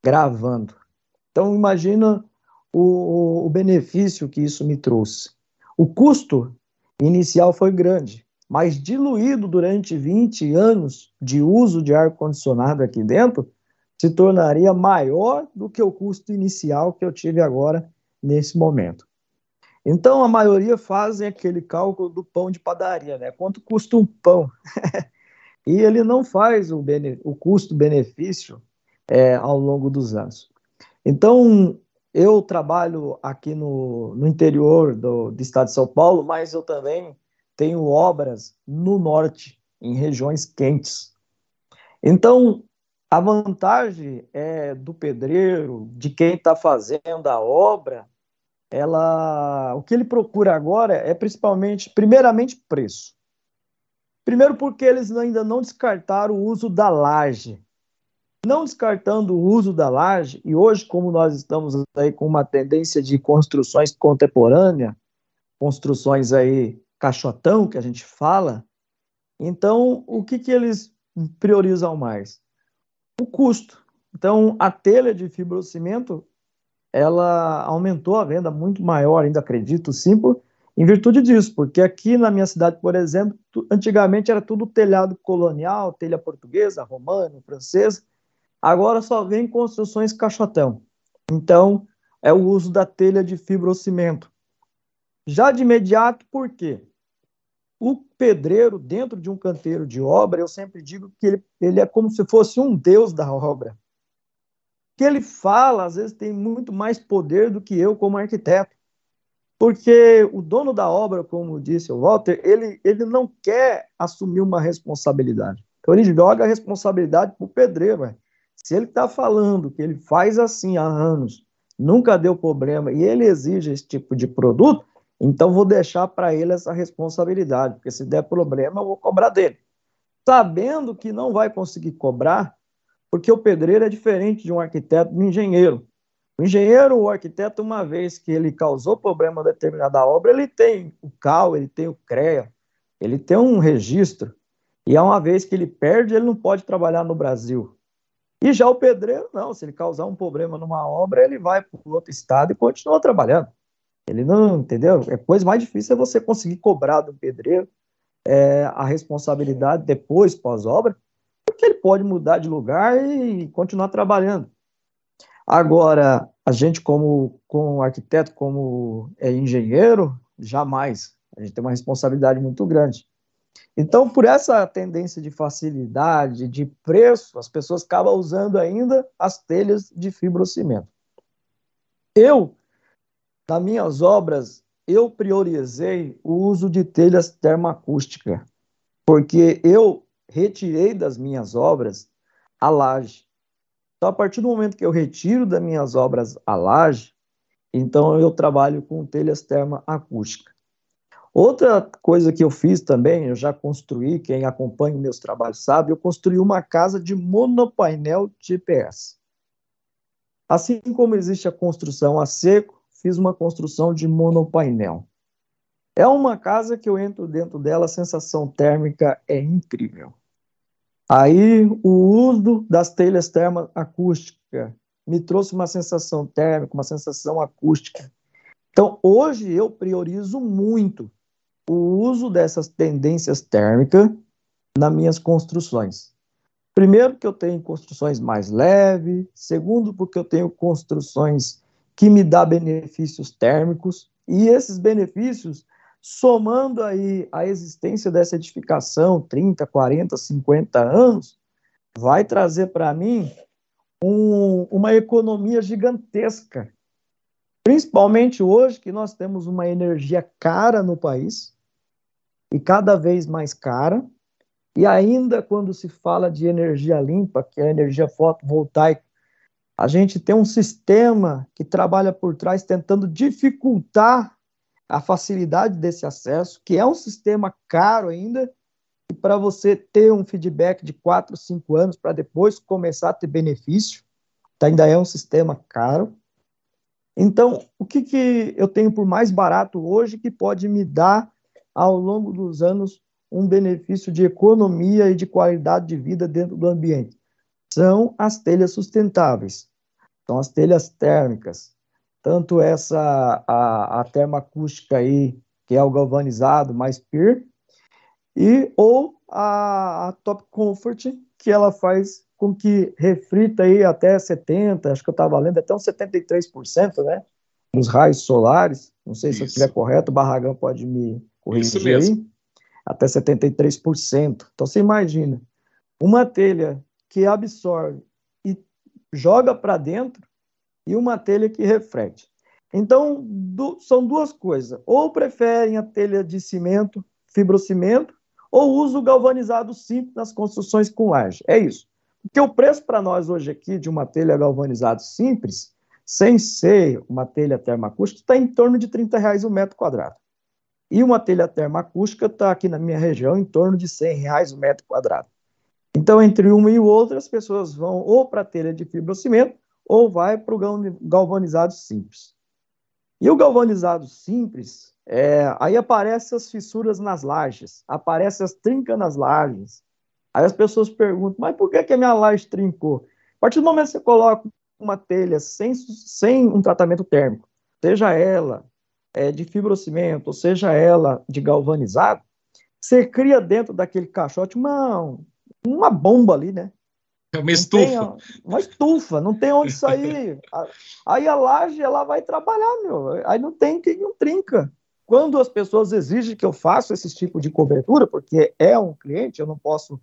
gravando. Então, imagina o, o benefício que isso me trouxe. O custo inicial foi grande, mas diluído durante 20 anos de uso de ar-condicionado aqui dentro, se tornaria maior do que o custo inicial que eu tive agora nesse momento. Então, a maioria fazem aquele cálculo do pão de padaria, né? Quanto custa um pão? e ele não faz o, o custo-benefício é, ao longo dos anos. Então, eu trabalho aqui no, no interior do, do estado de São Paulo, mas eu também tenho obras no norte, em regiões quentes. Então, a vantagem é do pedreiro, de quem está fazendo a obra, ela, o que ele procura agora é principalmente, primeiramente, preço. Primeiro porque eles ainda não descartaram o uso da laje. Não descartando o uso da laje, e hoje, como nós estamos aí com uma tendência de construções contemporâneas, construções aí caixotão, que a gente fala, então, o que, que eles priorizam mais? O custo. Então, a telha de fibrocimento, ela aumentou a venda muito maior, ainda acredito, sim, por, em virtude disso, porque aqui na minha cidade, por exemplo, antigamente era tudo telhado colonial, telha portuguesa, romana, francesa, agora só vem construções caixotão. Então, é o uso da telha de fibrocimento. Já de imediato, por quê? O pedreiro, dentro de um canteiro de obra, eu sempre digo que ele, ele é como se fosse um deus da obra. O que ele fala, às vezes, tem muito mais poder do que eu como arquiteto. Porque o dono da obra, como disse o Walter, ele, ele não quer assumir uma responsabilidade. Então ele joga a responsabilidade para o pedreiro. Véio. Se ele está falando que ele faz assim há anos, nunca deu problema, e ele exige esse tipo de produto, então vou deixar para ele essa responsabilidade, porque se der problema, eu vou cobrar dele. Sabendo que não vai conseguir cobrar, porque o pedreiro é diferente de um arquiteto, de um engenheiro. O engenheiro o arquiteto, uma vez que ele causou problema a determinada obra, ele tem o CAL, ele tem o CREA, ele tem um registro. E uma vez que ele perde, ele não pode trabalhar no Brasil. E já o pedreiro, não. Se ele causar um problema numa obra, ele vai para outro estado e continua trabalhando. Ele não, entendeu? É coisa mais difícil é você conseguir cobrar do pedreiro é, a responsabilidade depois, pós-obra, porque ele pode mudar de lugar e continuar trabalhando. Agora, a gente como, como arquiteto, como é, engenheiro, jamais. A gente tem uma responsabilidade muito grande. Então, por essa tendência de facilidade, de preço, as pessoas acabam usando ainda as telhas de fibrocimento. Eu, nas minhas obras, eu priorizei o uso de telhas termoacústicas, porque eu retirei das minhas obras a laje. Então, a partir do momento que eu retiro das minhas obras a laje, então eu trabalho com telhas termoacústicas. Outra coisa que eu fiz também, eu já construí, quem acompanha meus trabalhos sabe, eu construí uma casa de monopainel GPS. Assim como existe a construção a seco, fiz uma construção de monopainel. É uma casa que eu entro dentro dela, a sensação térmica é incrível. Aí o uso das telhas termoacústicas me trouxe uma sensação térmica, uma sensação acústica. Então, hoje eu priorizo muito o uso dessas tendências térmicas nas minhas construções. Primeiro, porque eu tenho construções mais leves. Segundo, porque eu tenho construções que me dão benefícios térmicos. E esses benefícios somando aí a existência dessa edificação, 30, 40, 50 anos, vai trazer para mim um, uma economia gigantesca. Principalmente hoje que nós temos uma energia cara no país, e cada vez mais cara, e ainda quando se fala de energia limpa, que é a energia fotovoltaica, a gente tem um sistema que trabalha por trás tentando dificultar a facilidade desse acesso, que é um sistema caro ainda, e para você ter um feedback de 4, 5 anos para depois começar a ter benefício, ainda é um sistema caro. Então, o que, que eu tenho por mais barato hoje que pode me dar, ao longo dos anos, um benefício de economia e de qualidade de vida dentro do ambiente? São as telhas sustentáveis, são as telhas térmicas, tanto essa, a, a termoacústica aí, que é o galvanizado mais PIR, e ou a, a Top Comfort, que ela faz com que reflita aí até 70, acho que eu estava lendo, até uns 73%, né, nos raios solares, não sei Isso. se eu estiver correto, o Barragão pode me corrigir aí, até 73%. Então você imagina, uma telha que absorve e joga para dentro e uma telha que reflete. Então, do, são duas coisas. Ou preferem a telha de cimento, fibrocimento, ou uso galvanizado simples nas construções com laje. É isso. Porque o preço para nós hoje aqui de uma telha galvanizado simples, sem ser uma telha termoacústica, está em torno de 30 reais o metro quadrado. E uma telha termoacústica está aqui na minha região em torno de 100 reais o metro quadrado. Então, entre uma e outra, as pessoas vão ou para a telha de fibrocimento ou vai para o galvanizado simples. E o galvanizado simples, é, aí aparecem as fissuras nas lajes, aparecem as trincas nas lajes. Aí as pessoas perguntam, mas por que, que a minha laje trincou? A partir do momento que você coloca uma telha sem, sem um tratamento térmico, seja ela é, de fibrocimento, ou seja ela de galvanizado, você cria dentro daquele caixote uma, uma bomba ali, né? É uma estufa. Tem, uma estufa, não tem onde sair. Aí a laje ela vai trabalhar, meu. Aí não tem quem não trinca. Quando as pessoas exigem que eu faça esse tipo de cobertura, porque é um cliente, eu não posso,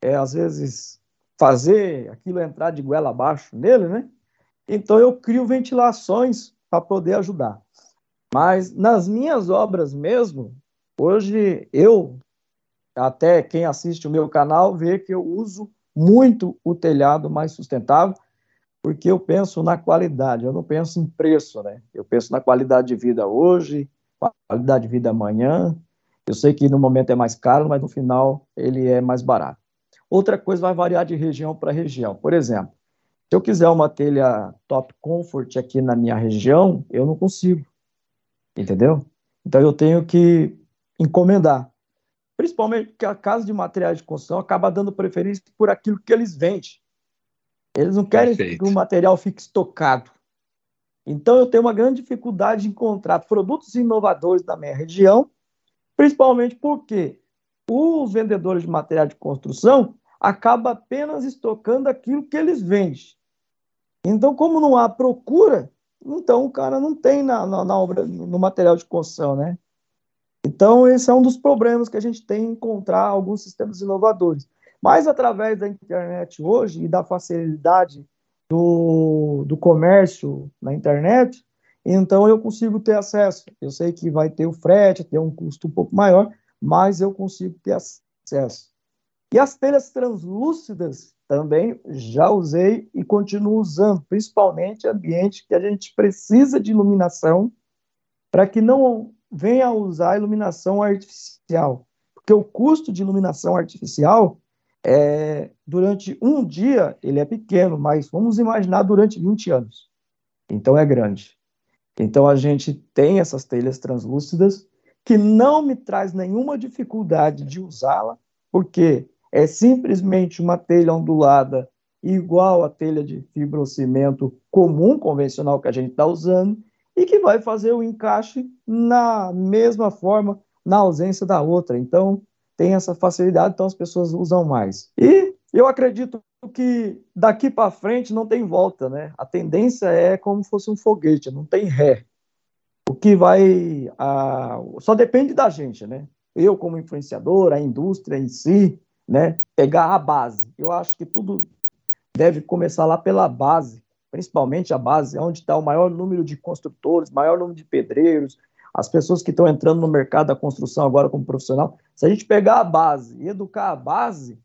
é, às vezes, fazer aquilo entrar de goela abaixo nele, né? Então eu crio ventilações para poder ajudar. Mas nas minhas obras mesmo, hoje eu, até quem assiste o meu canal, vê que eu uso muito o telhado mais sustentável, porque eu penso na qualidade, eu não penso em preço, né? Eu penso na qualidade de vida hoje, qualidade de vida amanhã. Eu sei que no momento é mais caro, mas no final ele é mais barato. Outra coisa vai variar de região para região. Por exemplo, se eu quiser uma telha top comfort aqui na minha região, eu não consigo. Entendeu? Então eu tenho que encomendar. Principalmente porque a casa de materiais de construção acaba dando preferência por aquilo que eles vendem. Eles não querem Perfeito. que o material fique estocado. Então, eu tenho uma grande dificuldade de encontrar produtos inovadores da minha região, principalmente porque os vendedores de material de construção acabam apenas estocando aquilo que eles vendem. Então, como não há procura, então o cara não tem na, na, na obra, no material de construção, né? Então, esse é um dos problemas que a gente tem em encontrar alguns sistemas inovadores. Mas através da internet hoje e da facilidade do, do comércio na internet, então eu consigo ter acesso. Eu sei que vai ter o frete, ter um custo um pouco maior, mas eu consigo ter acesso. E as telhas translúcidas também já usei e continuo usando, principalmente ambiente que a gente precisa de iluminação para que não venha usar iluminação artificial, porque o custo de iluminação artificial é, durante um dia ele é pequeno, mas vamos imaginar durante 20 anos. Então é grande. Então a gente tem essas telhas translúcidas que não me traz nenhuma dificuldade de usá-la, porque é simplesmente uma telha ondulada igual a telha de fibrocimento comum, convencional que a gente está usando, e que vai fazer o encaixe na mesma forma, na ausência da outra. Então, tem essa facilidade, então as pessoas usam mais. E eu acredito que daqui para frente não tem volta, né? A tendência é como se fosse um foguete, não tem ré. O que vai. A... Só depende da gente, né? Eu, como influenciador, a indústria em si, né? Pegar a base. Eu acho que tudo deve começar lá pela base principalmente a base, onde está o maior número de construtores, maior número de pedreiros, as pessoas que estão entrando no mercado da construção agora como profissional. Se a gente pegar a base e educar a base,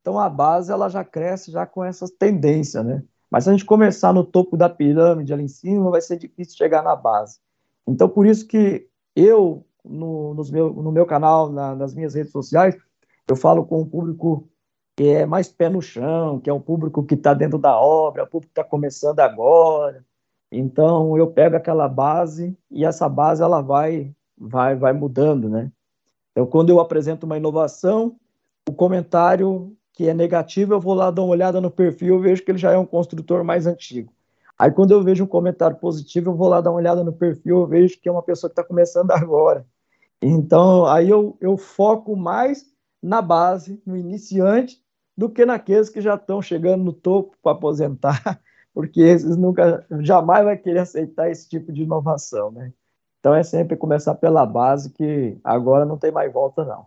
então a base ela já cresce já com essas tendências, né? Mas se a gente começar no topo da pirâmide ali em cima, vai ser difícil chegar na base. Então por isso que eu no, meu, no meu canal, na, nas minhas redes sociais, eu falo com um público que é mais pé no chão, que é o público que está dentro da obra, o público que está começando agora. Então eu pego aquela base e essa base ela vai vai vai mudando, né? Então quando eu apresento uma inovação, o comentário que é negativo, eu vou lá dar uma olhada no perfil, vejo que ele já é um construtor mais antigo. Aí quando eu vejo um comentário positivo, eu vou lá dar uma olhada no perfil, eu vejo que é uma pessoa que está começando agora. Então, aí eu, eu foco mais na base, no iniciante, do que naqueles que já estão chegando no topo para aposentar, porque esses nunca, jamais vai querer aceitar esse tipo de inovação, né? Então é sempre começar pela base, que agora não tem mais volta, não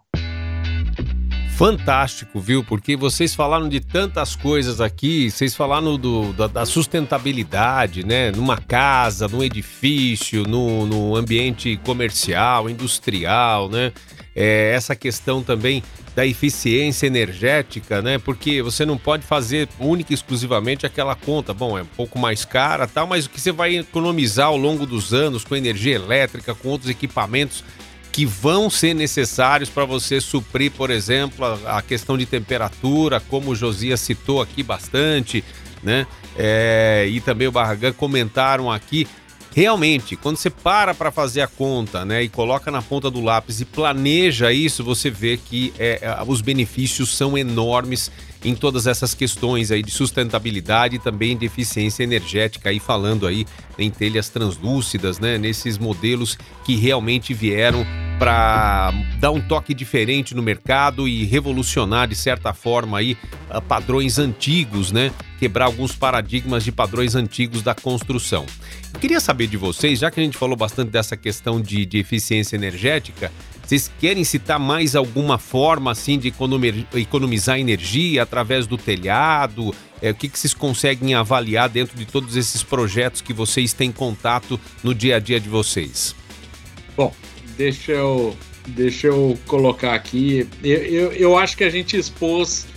fantástico, viu? Porque vocês falaram de tantas coisas aqui, vocês falaram do, da, da, sustentabilidade, né? Numa casa, num edifício, no, no ambiente comercial, industrial, né? É, essa questão também da eficiência energética, né? Porque você não pode fazer única e exclusivamente aquela conta. Bom, é um pouco mais cara, tal, mas o que você vai economizar ao longo dos anos com energia elétrica, com outros equipamentos que vão ser necessários para você suprir, por exemplo, a, a, questão de temperatura, como o Josias citou aqui bastante, né? É, e também o Barragan comentaram aqui. Realmente, quando você para para fazer a conta, né, e coloca na ponta do lápis e planeja isso, você vê que é, os benefícios são enormes em todas essas questões aí de sustentabilidade e também de eficiência energética, aí falando aí em telhas translúcidas, né, nesses modelos que realmente vieram para dar um toque diferente no mercado e revolucionar de certa forma aí ah, padrões antigos, né? Quebrar alguns paradigmas de padrões antigos da construção. Eu queria saber de vocês, já que a gente falou bastante dessa questão de, de eficiência energética, vocês querem citar mais alguma forma assim de economizar energia através do telhado? É, o que, que vocês conseguem avaliar dentro de todos esses projetos que vocês têm contato no dia a dia de vocês? Bom, deixa eu, deixa eu colocar aqui. Eu, eu, eu acho que a gente expôs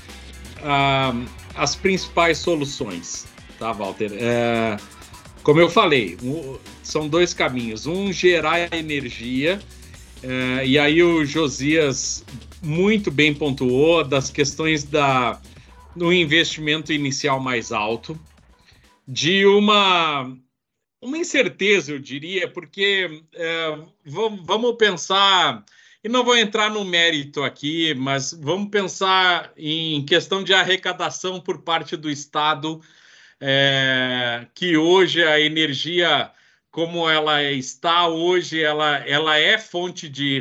uh, as principais soluções, tá, Walter? É, como eu falei, um, são dois caminhos. Um, gerar energia, é, e aí o Josias muito bem pontuou das questões da, do investimento inicial mais alto, de uma uma incerteza, eu diria, porque é, vamos, vamos pensar, e não vou entrar no mérito aqui, mas vamos pensar em questão de arrecadação por parte do Estado, é, que hoje a energia, como ela está hoje, ela, ela é fonte de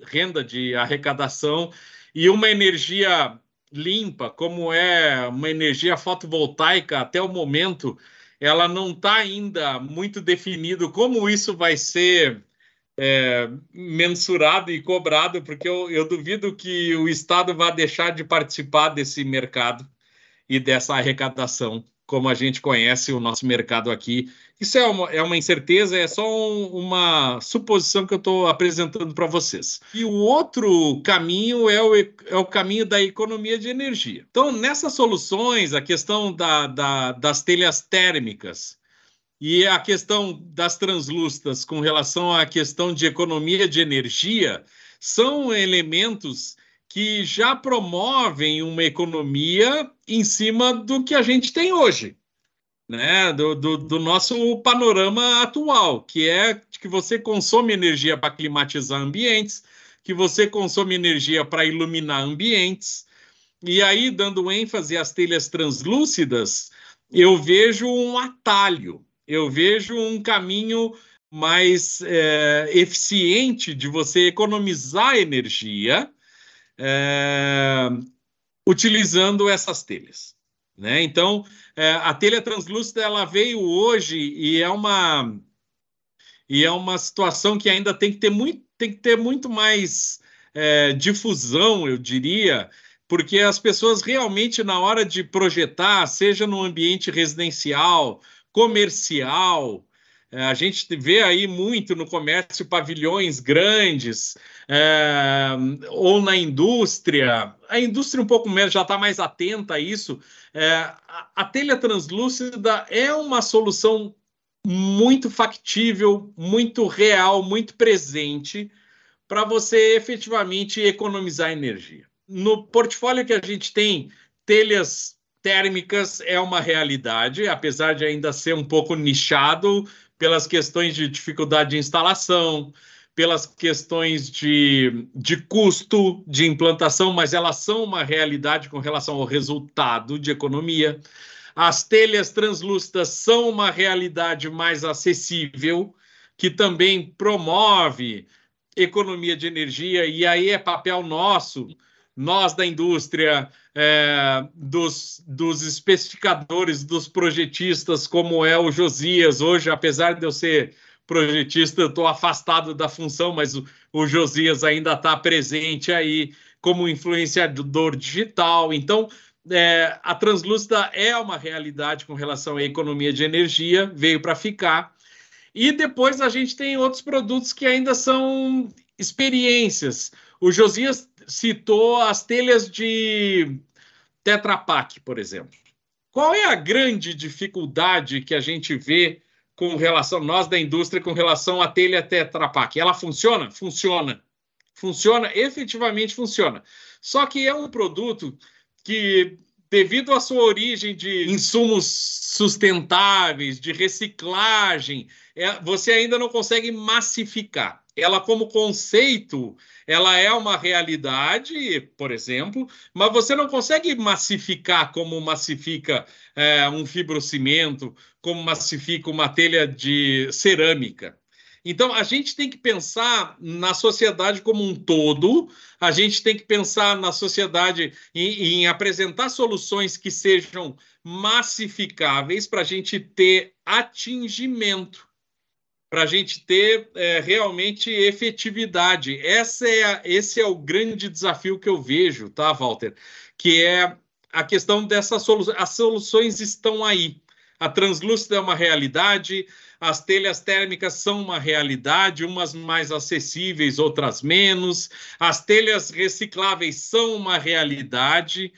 renda de arrecadação, e uma energia limpa, como é uma energia fotovoltaica até o momento, ela não está ainda muito definido como isso vai ser é, mensurado e cobrado, porque eu, eu duvido que o Estado vá deixar de participar desse mercado e dessa arrecadação como a gente conhece o nosso mercado aqui. Isso é uma, é uma incerteza, é só um, uma suposição que eu estou apresentando para vocês. E o outro caminho é o, é o caminho da economia de energia. Então, nessas soluções, a questão da, da, das telhas térmicas e a questão das translúcidas com relação à questão de economia de energia são elementos que já promovem uma economia em cima do que a gente tem hoje, né? do, do, do nosso panorama atual, que é que você consome energia para climatizar ambientes, que você consome energia para iluminar ambientes. E aí, dando ênfase às telhas translúcidas, eu vejo um atalho, eu vejo um caminho mais é, eficiente de você economizar energia é, utilizando essas telhas. Né? Então, é, a telha translúcida ela veio hoje e é uma e é uma situação que ainda tem que ter muito, tem que ter muito mais é, difusão, eu diria, porque as pessoas realmente, na hora de projetar, seja no ambiente residencial, comercial, a gente vê aí muito no comércio pavilhões grandes, é, ou na indústria. A indústria um pouco menos já está mais atenta a isso. É, a, a telha translúcida é uma solução muito factível, muito real, muito presente para você efetivamente economizar energia. no portfólio que a gente tem, telhas térmicas é uma realidade, apesar de ainda ser um pouco nichado pelas questões de dificuldade de instalação, pelas questões de, de custo de implantação, mas elas são uma realidade com relação ao resultado de economia. As telhas translúcidas são uma realidade mais acessível, que também promove economia de energia, e aí é papel nosso, nós da indústria, é, dos, dos especificadores, dos projetistas, como é o Josias. Hoje, apesar de eu ser projetista, eu estou afastado da função, mas o, o Josias ainda está presente aí como influenciador digital. Então, é, a Translúcida é uma realidade com relação à economia de energia, veio para ficar. E depois a gente tem outros produtos que ainda são experiências. O Josias citou as telhas de Tetra Pak, por exemplo. Qual é a grande dificuldade que a gente vê com relação, nós da indústria, com relação à telha Tetra Pak? Ela funciona? Funciona. Funciona, efetivamente funciona. Só que é um produto que, devido à sua origem de insumos sustentáveis, de reciclagem, é, você ainda não consegue massificar. Ela, como conceito, ela é uma realidade, por exemplo, mas você não consegue massificar como massifica é, um fibrocimento, como massifica uma telha de cerâmica. Então, a gente tem que pensar na sociedade como um todo, a gente tem que pensar na sociedade em, em apresentar soluções que sejam massificáveis para a gente ter atingimento, para a gente ter é, realmente efetividade. Essa é a, esse é o grande desafio que eu vejo, tá, Walter? Que é a questão dessas soluções. As soluções estão aí. A translúcida é uma realidade, as telhas térmicas são uma realidade, umas mais acessíveis, outras menos. As telhas recicláveis são uma realidade.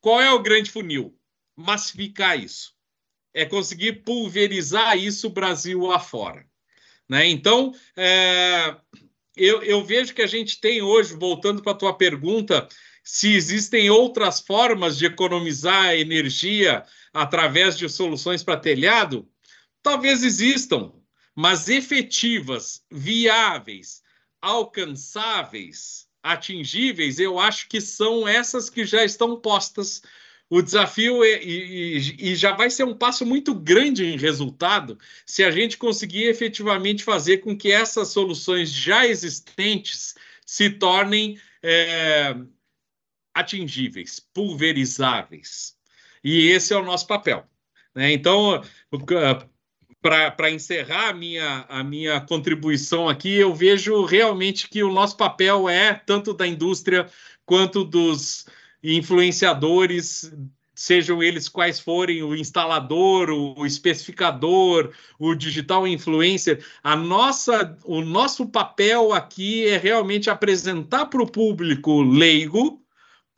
Qual é o grande funil? Massificar isso. É conseguir pulverizar isso Brasil afora. Né? Então, é, eu, eu vejo que a gente tem hoje, voltando para a tua pergunta, se existem outras formas de economizar energia através de soluções para telhado, Talvez existam, mas efetivas, viáveis, alcançáveis, atingíveis, eu acho que são essas que já estão postas. O desafio é, e, e, já vai ser um passo muito grande em resultado se a gente conseguir efetivamente fazer com que essas soluções já existentes se tornem é, atingíveis, pulverizáveis. E esse é o nosso papel. Né? Então, para encerrar a minha, a minha contribuição aqui, eu vejo realmente que o nosso papel é, tanto da indústria quanto dos influenciadores, sejam eles quais forem, o instalador, o especificador, o digital influencer, a nossa, o nosso papel aqui é realmente apresentar para o público leigo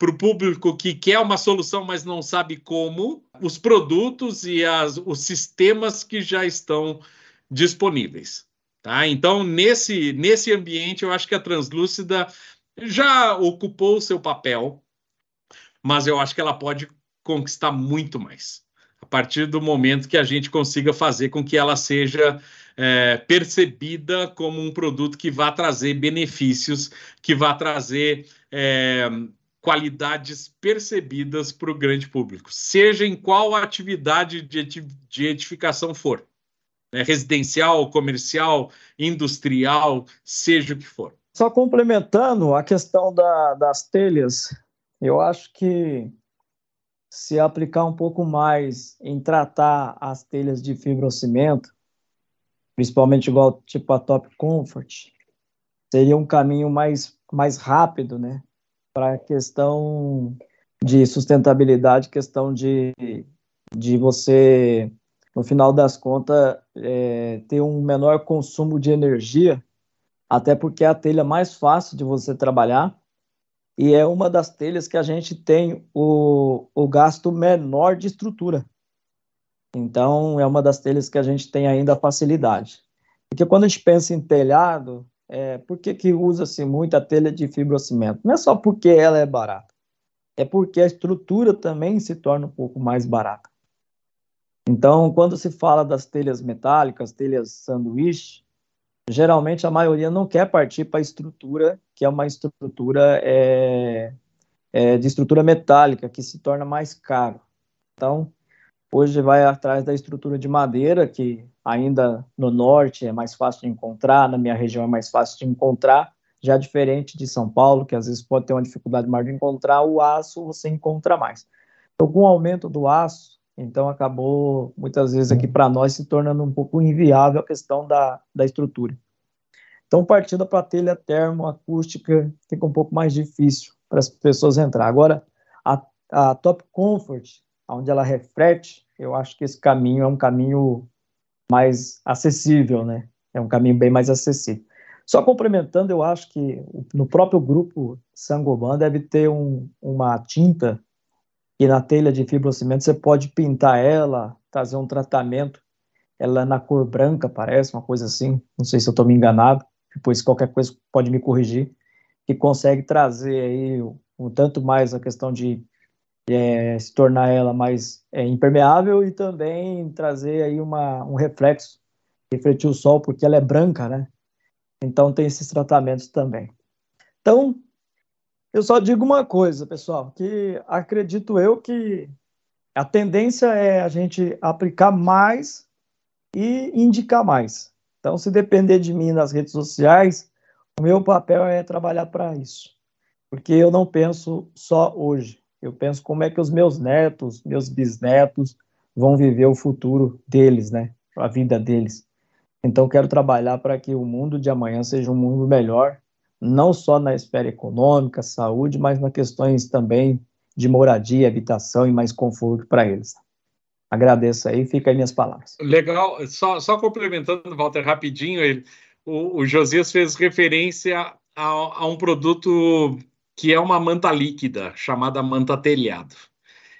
para o público que quer uma solução, mas não sabe como, os produtos e as, os sistemas que já estão disponíveis. Tá? Então, nesse, nesse ambiente, eu acho que a Translúcida já ocupou o seu papel, mas eu acho que ela pode conquistar muito mais. A partir do momento que a gente consiga fazer com que ela seja é, percebida como um produto que vá trazer benefícios, que vá trazer é, qualidades percebidas para o grande público, seja em qual atividade de edificação for, né? residencial, comercial, industrial, seja o que for. Só complementando a questão da, das telhas, eu acho que se aplicar um pouco mais em tratar as telhas de fibrocimento, principalmente igual tipo a Top Comfort, seria um caminho mais, mais rápido, né? Para a questão de sustentabilidade, questão de, de você, no final das contas, é, ter um menor consumo de energia, até porque é a telha mais fácil de você trabalhar e é uma das telhas que a gente tem o, o gasto menor de estrutura. Então, é uma das telhas que a gente tem ainda facilidade. Porque quando a gente pensa em telhado, é, por que, que usa-se muito a telha de fibrocimento? Não é só porque ela é barata, é porque a estrutura também se torna um pouco mais barata. Então, quando se fala das telhas metálicas, telhas sanduíche, geralmente a maioria não quer partir para a estrutura, que é uma estrutura é, é, de estrutura metálica, que se torna mais caro. Então, hoje vai atrás da estrutura de madeira, que ainda no norte é mais fácil de encontrar, na minha região é mais fácil de encontrar, já diferente de São Paulo, que às vezes pode ter uma dificuldade maior de encontrar, o aço você encontra mais. Então, com o aumento do aço, então acabou muitas vezes aqui para nós se tornando um pouco inviável a questão da, da estrutura. Então, partindo para a telha termoacústica, fica um pouco mais difícil para as pessoas entrar. Agora, a, a Top Comfort, onde ela reflete, eu acho que esse caminho é um caminho mais acessível, né? É um caminho bem mais acessível. Só complementando, eu acho que no próprio grupo Sangoban deve ter um, uma tinta e na telha de fibrocimento você pode pintar ela, fazer um tratamento, ela é na cor branca, parece, uma coisa assim, não sei se eu estou me enganado, depois qualquer coisa pode me corrigir, que consegue trazer aí um tanto mais a questão de é, se tornar ela mais é, impermeável e também trazer aí uma, um reflexo, refletir o sol, porque ela é branca, né? Então tem esses tratamentos também. Então, eu só digo uma coisa, pessoal, que acredito eu que a tendência é a gente aplicar mais e indicar mais. Então, se depender de mim nas redes sociais, o meu papel é trabalhar para isso. Porque eu não penso só hoje. Eu penso como é que os meus netos, meus bisnetos vão viver o futuro deles, né? A vida deles. Então, quero trabalhar para que o mundo de amanhã seja um mundo melhor, não só na esfera econômica, saúde, mas nas questões também de moradia, habitação e mais conforto para eles. Agradeço aí, fica aí minhas palavras. Legal, só, só complementando, Walter, rapidinho, ele, o, o Josias fez referência a, a um produto que é uma manta líquida, chamada manta telhado.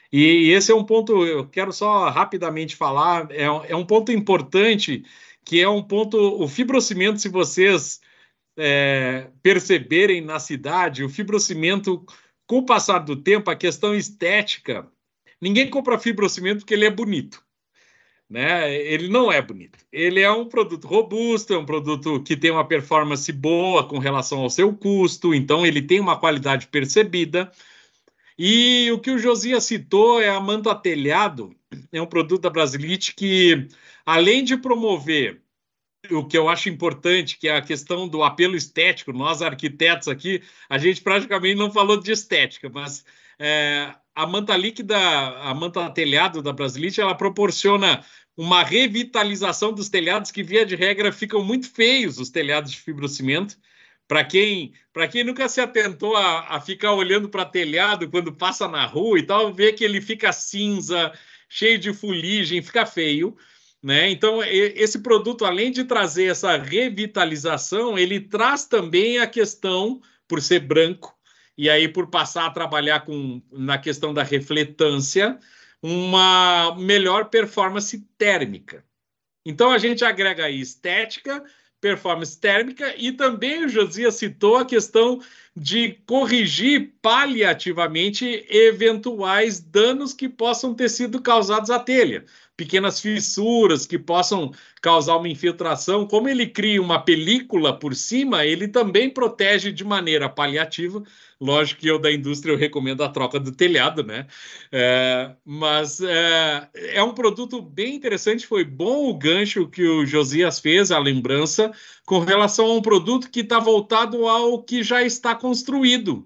E esse é um ponto, eu quero só rapidamente falar, é, é um ponto importante que é um ponto, o fibrocimento, se vocês é, perceberem na cidade, o fibrocimento, com o passar do tempo, a questão estética, ninguém compra fibrocimento porque ele é bonito. Né? Ele não é bonito. Ele é um produto robusto, é um produto que tem uma performance boa com relação ao seu custo, então ele tem uma qualidade percebida. E o que o Josias citou é a manta telhado, é um produto da Brasilite que além de promover o que eu acho importante, que é a questão do apelo estético, nós arquitetos aqui, a gente praticamente não falou de estética, mas é, a manta líquida, a manta telhado da Brasilite, ela proporciona uma revitalização dos telhados que, via de regra, ficam muito feios, os telhados de fibrocimento. Para quem, quem nunca se atentou a, a ficar olhando para telhado quando passa na rua e tal, vê que ele fica cinza, cheio de fuligem, fica feio. Né? Então, esse produto, além de trazer essa revitalização, ele traz também a questão, por ser branco, e aí por passar a trabalhar com, na questão da refletância, uma melhor performance térmica. Então, a gente agrega aí estética, performance térmica e também o Josias citou a questão de corrigir paliativamente eventuais danos que possam ter sido causados à telha pequenas fissuras que possam causar uma infiltração. Como ele cria uma película por cima, ele também protege de maneira paliativa. Lógico que eu da indústria eu recomendo a troca do telhado, né? É, mas é, é um produto bem interessante. Foi bom o gancho que o Josias fez, a lembrança, com relação a um produto que está voltado ao que já está construído.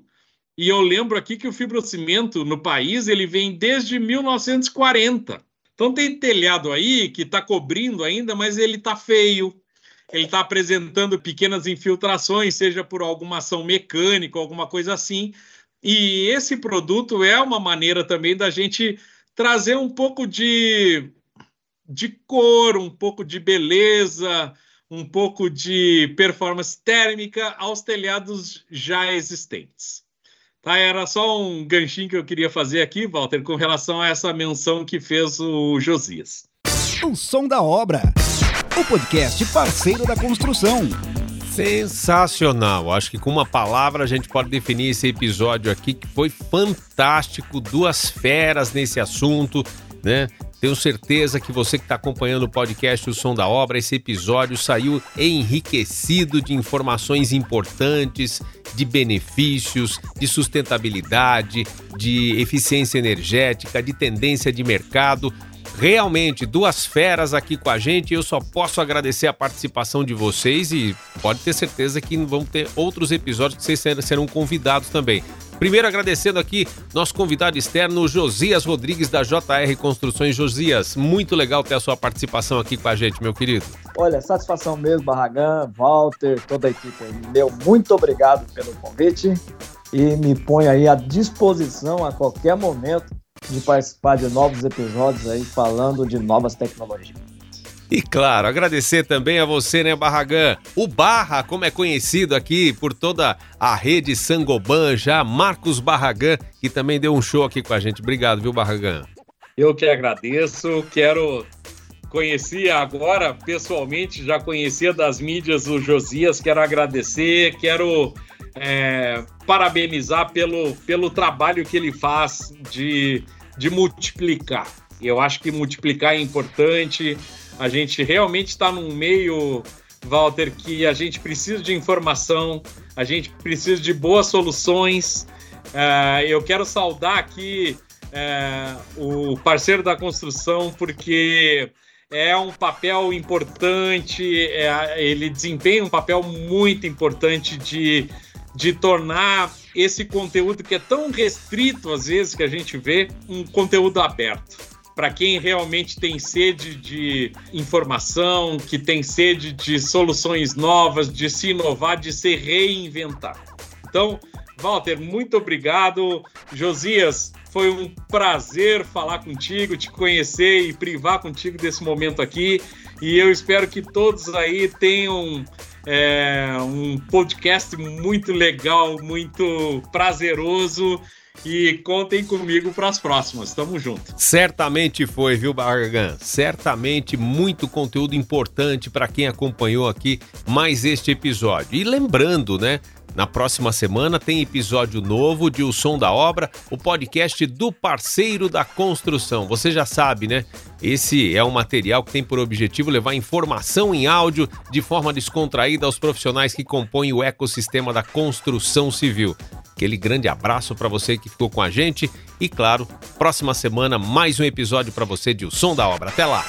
E eu lembro aqui que o fibrocimento no país ele vem desde 1940. Então tem telhado aí que está cobrindo ainda, mas ele está feio. Ele está apresentando pequenas infiltrações, seja por alguma ação mecânica, alguma coisa assim. E esse produto é uma maneira também da gente trazer um pouco de, de cor, um pouco de beleza, um pouco de performance térmica aos telhados já existentes. Tá, era só um ganchinho que eu queria fazer aqui, Walter, com relação a essa menção que fez o Josias. O som da obra. O podcast parceiro da construção. Sensacional. Acho que com uma palavra a gente pode definir esse episódio aqui que foi fantástico, duas feras nesse assunto, né? Tenho certeza que você que está acompanhando o podcast O Som da Obra, esse episódio saiu enriquecido de informações importantes, de benefícios, de sustentabilidade, de eficiência energética, de tendência de mercado. Realmente, duas feras aqui com a gente. Eu só posso agradecer a participação de vocês e pode ter certeza que vão ter outros episódios que vocês serão convidados também. Primeiro agradecendo aqui nosso convidado externo, Josias Rodrigues, da JR Construções. Josias, muito legal ter a sua participação aqui com a gente, meu querido. Olha, satisfação mesmo, Barragan, Walter, toda a equipe aí. Meu muito obrigado pelo convite e me põe aí à disposição a qualquer momento de participar de novos episódios aí falando de novas tecnologias. E claro, agradecer também a você, né, Barragan? O Barra, como é conhecido aqui por toda a rede Sangoban, já Marcos Barragan, que também deu um show aqui com a gente. Obrigado, viu, Barragan? Eu que agradeço, quero conhecer agora pessoalmente, já conhecia das mídias o Josias, quero agradecer, quero é, parabenizar pelo, pelo trabalho que ele faz de, de multiplicar. Eu acho que multiplicar é importante, a gente realmente está num meio, Walter, que a gente precisa de informação, a gente precisa de boas soluções. Uh, eu quero saudar aqui uh, o parceiro da construção, porque é um papel importante, é, ele desempenha um papel muito importante de, de tornar esse conteúdo que é tão restrito às vezes que a gente vê, um conteúdo aberto para quem realmente tem sede de informação, que tem sede de soluções novas, de se inovar, de se reinventar. Então, Walter, muito obrigado. Josias, foi um prazer falar contigo, te conhecer e privar contigo desse momento aqui. E eu espero que todos aí tenham é, um podcast muito legal, muito prazeroso e contem comigo para as próximas. Tamo junto. Certamente foi, viu, Bargan? Certamente muito conteúdo importante para quem acompanhou aqui mais este episódio. E lembrando, né? Na próxima semana tem episódio novo de O Som da Obra, o podcast do parceiro da construção. Você já sabe, né? Esse é um material que tem por objetivo levar informação em áudio de forma descontraída aos profissionais que compõem o ecossistema da construção civil. Aquele grande abraço para você que ficou com a gente e, claro, próxima semana mais um episódio para você de O Som da Obra. Até lá!